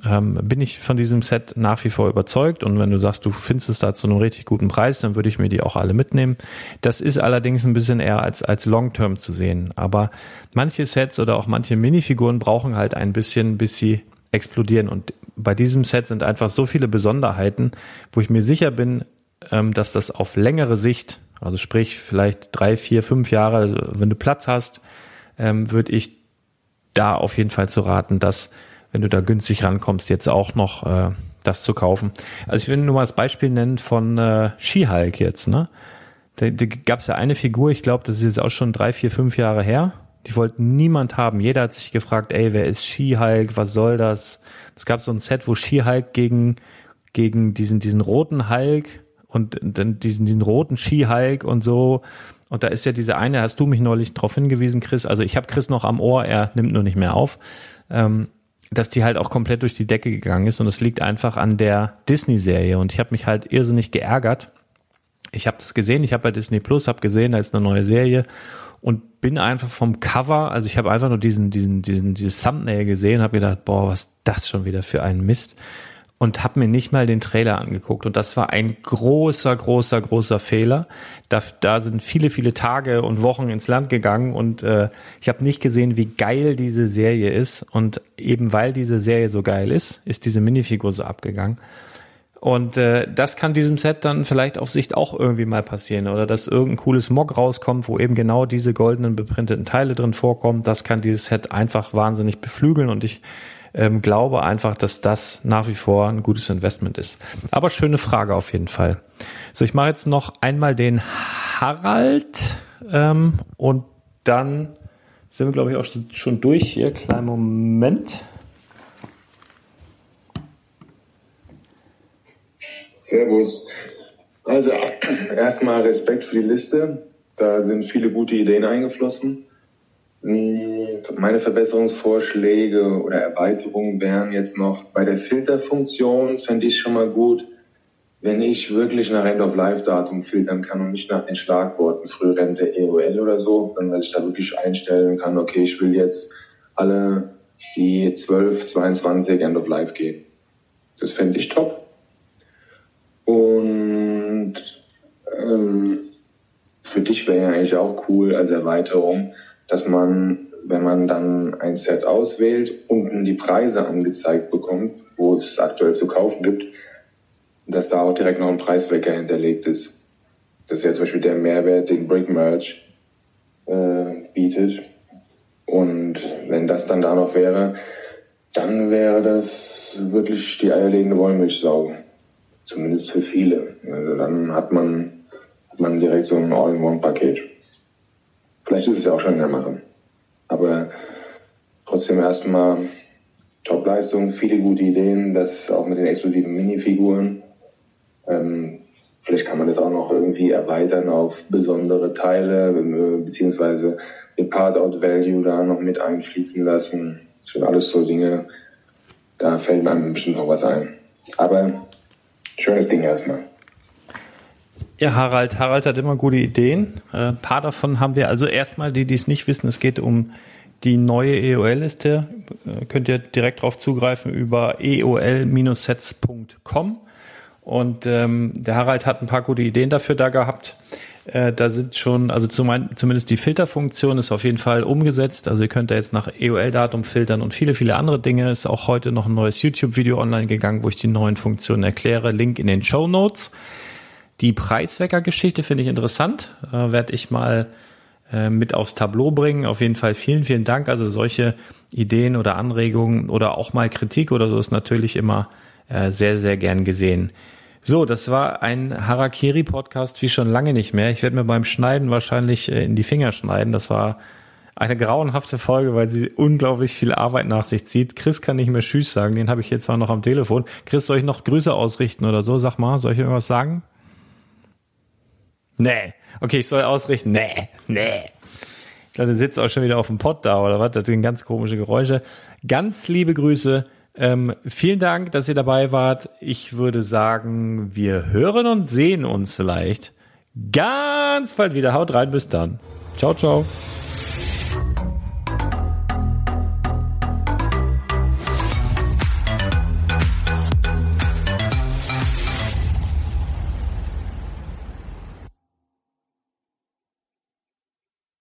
ähm, bin ich von diesem Set nach wie vor überzeugt. Und wenn du sagst, du findest es da zu einem richtig guten Preis, dann würde ich mir die auch alle mitnehmen. Das ist allerdings ein bisschen eher als, als Long-Term zu sehen. Aber manche Sets oder auch manche Minifiguren brauchen halt ein bisschen, bis sie explodieren. Und bei diesem Set sind einfach so viele Besonderheiten, wo ich mir sicher bin, ähm, dass das auf längere Sicht, also sprich vielleicht drei, vier, fünf Jahre, also wenn du Platz hast, ähm, würde ich da auf jeden Fall zu raten, dass, wenn du da günstig rankommst, jetzt auch noch äh, das zu kaufen. Also ich will nur mal das Beispiel nennen von äh, She-Hulk jetzt, ne? Da, da gab es ja eine Figur, ich glaube, das ist jetzt auch schon drei, vier, fünf Jahre her. Die wollten niemand haben. Jeder hat sich gefragt, ey, wer ist She-Hulk? Was soll das? Es gab so ein Set, wo She-Hulk gegen, gegen diesen, diesen roten Hulk und dann diesen, diesen roten She-Hulk und so. Und da ist ja diese eine, hast du mich neulich drauf hingewiesen, Chris. Also ich habe Chris noch am Ohr, er nimmt nur nicht mehr auf. Ähm, dass die halt auch komplett durch die Decke gegangen ist und es liegt einfach an der Disney-Serie und ich habe mich halt irrsinnig geärgert. Ich habe das gesehen, ich habe bei Disney Plus, habe gesehen, da ist eine neue Serie und bin einfach vom Cover, also ich habe einfach nur diesen, diesen, diesen, dieses Thumbnail gesehen, habe gedacht, boah, was ist das schon wieder für ein Mist und habe mir nicht mal den Trailer angeguckt und das war ein großer, großer, großer Fehler. Da, da sind viele, viele Tage und Wochen ins Land gegangen und äh, ich habe nicht gesehen, wie geil diese Serie ist und eben weil diese Serie so geil ist, ist diese Minifigur so abgegangen. Und äh, das kann diesem Set dann vielleicht auf Sicht auch irgendwie mal passieren oder dass irgendein cooles Mock rauskommt, wo eben genau diese goldenen beprinteten Teile drin vorkommen. Das kann dieses Set einfach wahnsinnig beflügeln und ich ähm, glaube einfach, dass das nach wie vor ein gutes Investment ist. Aber schöne Frage auf jeden Fall. So, ich mache jetzt noch einmal den Harald ähm, und dann sind wir, glaube ich, auch schon durch hier. Kleinen Moment. Servus. Also <clears throat> erstmal Respekt für die Liste. Da sind viele gute Ideen eingeflossen. Hm, meine Verbesserungsvorschläge oder Erweiterungen wären jetzt noch bei der Filterfunktion, fände ich schon mal gut, wenn ich wirklich nach End-of-Life-Datum filtern kann und nicht nach den Schlagworten, früher Rente, EOL oder so, sondern dass ich da wirklich einstellen kann, okay, ich will jetzt alle die 12, 22 End-of-Life gehen. Das fände ich top. Und ähm, für dich wäre ja eigentlich auch cool als Erweiterung, dass man, wenn man dann ein Set auswählt, unten die Preise angezeigt bekommt, wo es aktuell zu kaufen gibt, dass da auch direkt noch ein Preiswecker hinterlegt ist. Das ist ja zum Beispiel der Mehrwert, den Brick Merge äh, bietet. Und wenn das dann da noch wäre, dann wäre das wirklich die eierlegende Wollmilchsau. Zumindest für viele. Also dann hat man, hat man direkt so ein All-in-One-Paket. Vielleicht ist es ja auch schon in der Mache. Aber trotzdem erstmal Top-Leistung, viele gute Ideen, das auch mit den exklusiven Minifiguren. Ähm, vielleicht kann man das auch noch irgendwie erweitern auf besondere Teile, beziehungsweise den Part-Out-Value da noch mit einfließen lassen. Das sind alles so Dinge, da fällt mir bestimmt noch was ein. Aber schönes Ding erstmal. Ja, Harald. Harald hat immer gute Ideen. Äh, ein paar davon haben wir. Also erstmal, die, die es nicht wissen, es geht um die neue EOL-Liste. Äh, könnt ihr direkt drauf zugreifen über eol-sets.com. Und ähm, der Harald hat ein paar gute Ideen dafür da gehabt. Äh, da sind schon, also zumindest die Filterfunktion ist auf jeden Fall umgesetzt. Also ihr könnt da jetzt nach EOL-Datum filtern und viele, viele andere Dinge. Ist auch heute noch ein neues YouTube-Video online gegangen, wo ich die neuen Funktionen erkläre. Link in den Show Notes. Die Preiswecker-Geschichte finde ich interessant. Äh, Werde ich mal äh, mit aufs Tableau bringen. Auf jeden Fall vielen, vielen Dank. Also solche Ideen oder Anregungen oder auch mal Kritik oder so ist natürlich immer äh, sehr, sehr gern gesehen. So, das war ein Harakiri-Podcast wie schon lange nicht mehr. Ich werde mir beim Schneiden wahrscheinlich äh, in die Finger schneiden. Das war Eine grauenhafte Folge, weil sie unglaublich viel Arbeit nach sich zieht. Chris kann nicht mehr Tschüss sagen, den habe ich jetzt zwar noch am Telefon. Chris, soll ich noch Grüße ausrichten oder so? Sag mal, soll ich irgendwas sagen? Nee. Okay, ich soll ausrichten. Nee, nee. Ich glaube, der sitzt auch schon wieder auf dem Pott da oder was? Das sind ganz komische Geräusche. Ganz liebe Grüße. Ähm, vielen Dank, dass ihr dabei wart. Ich würde sagen, wir hören und sehen uns vielleicht ganz bald wieder. Haut rein, bis dann. Ciao, ciao.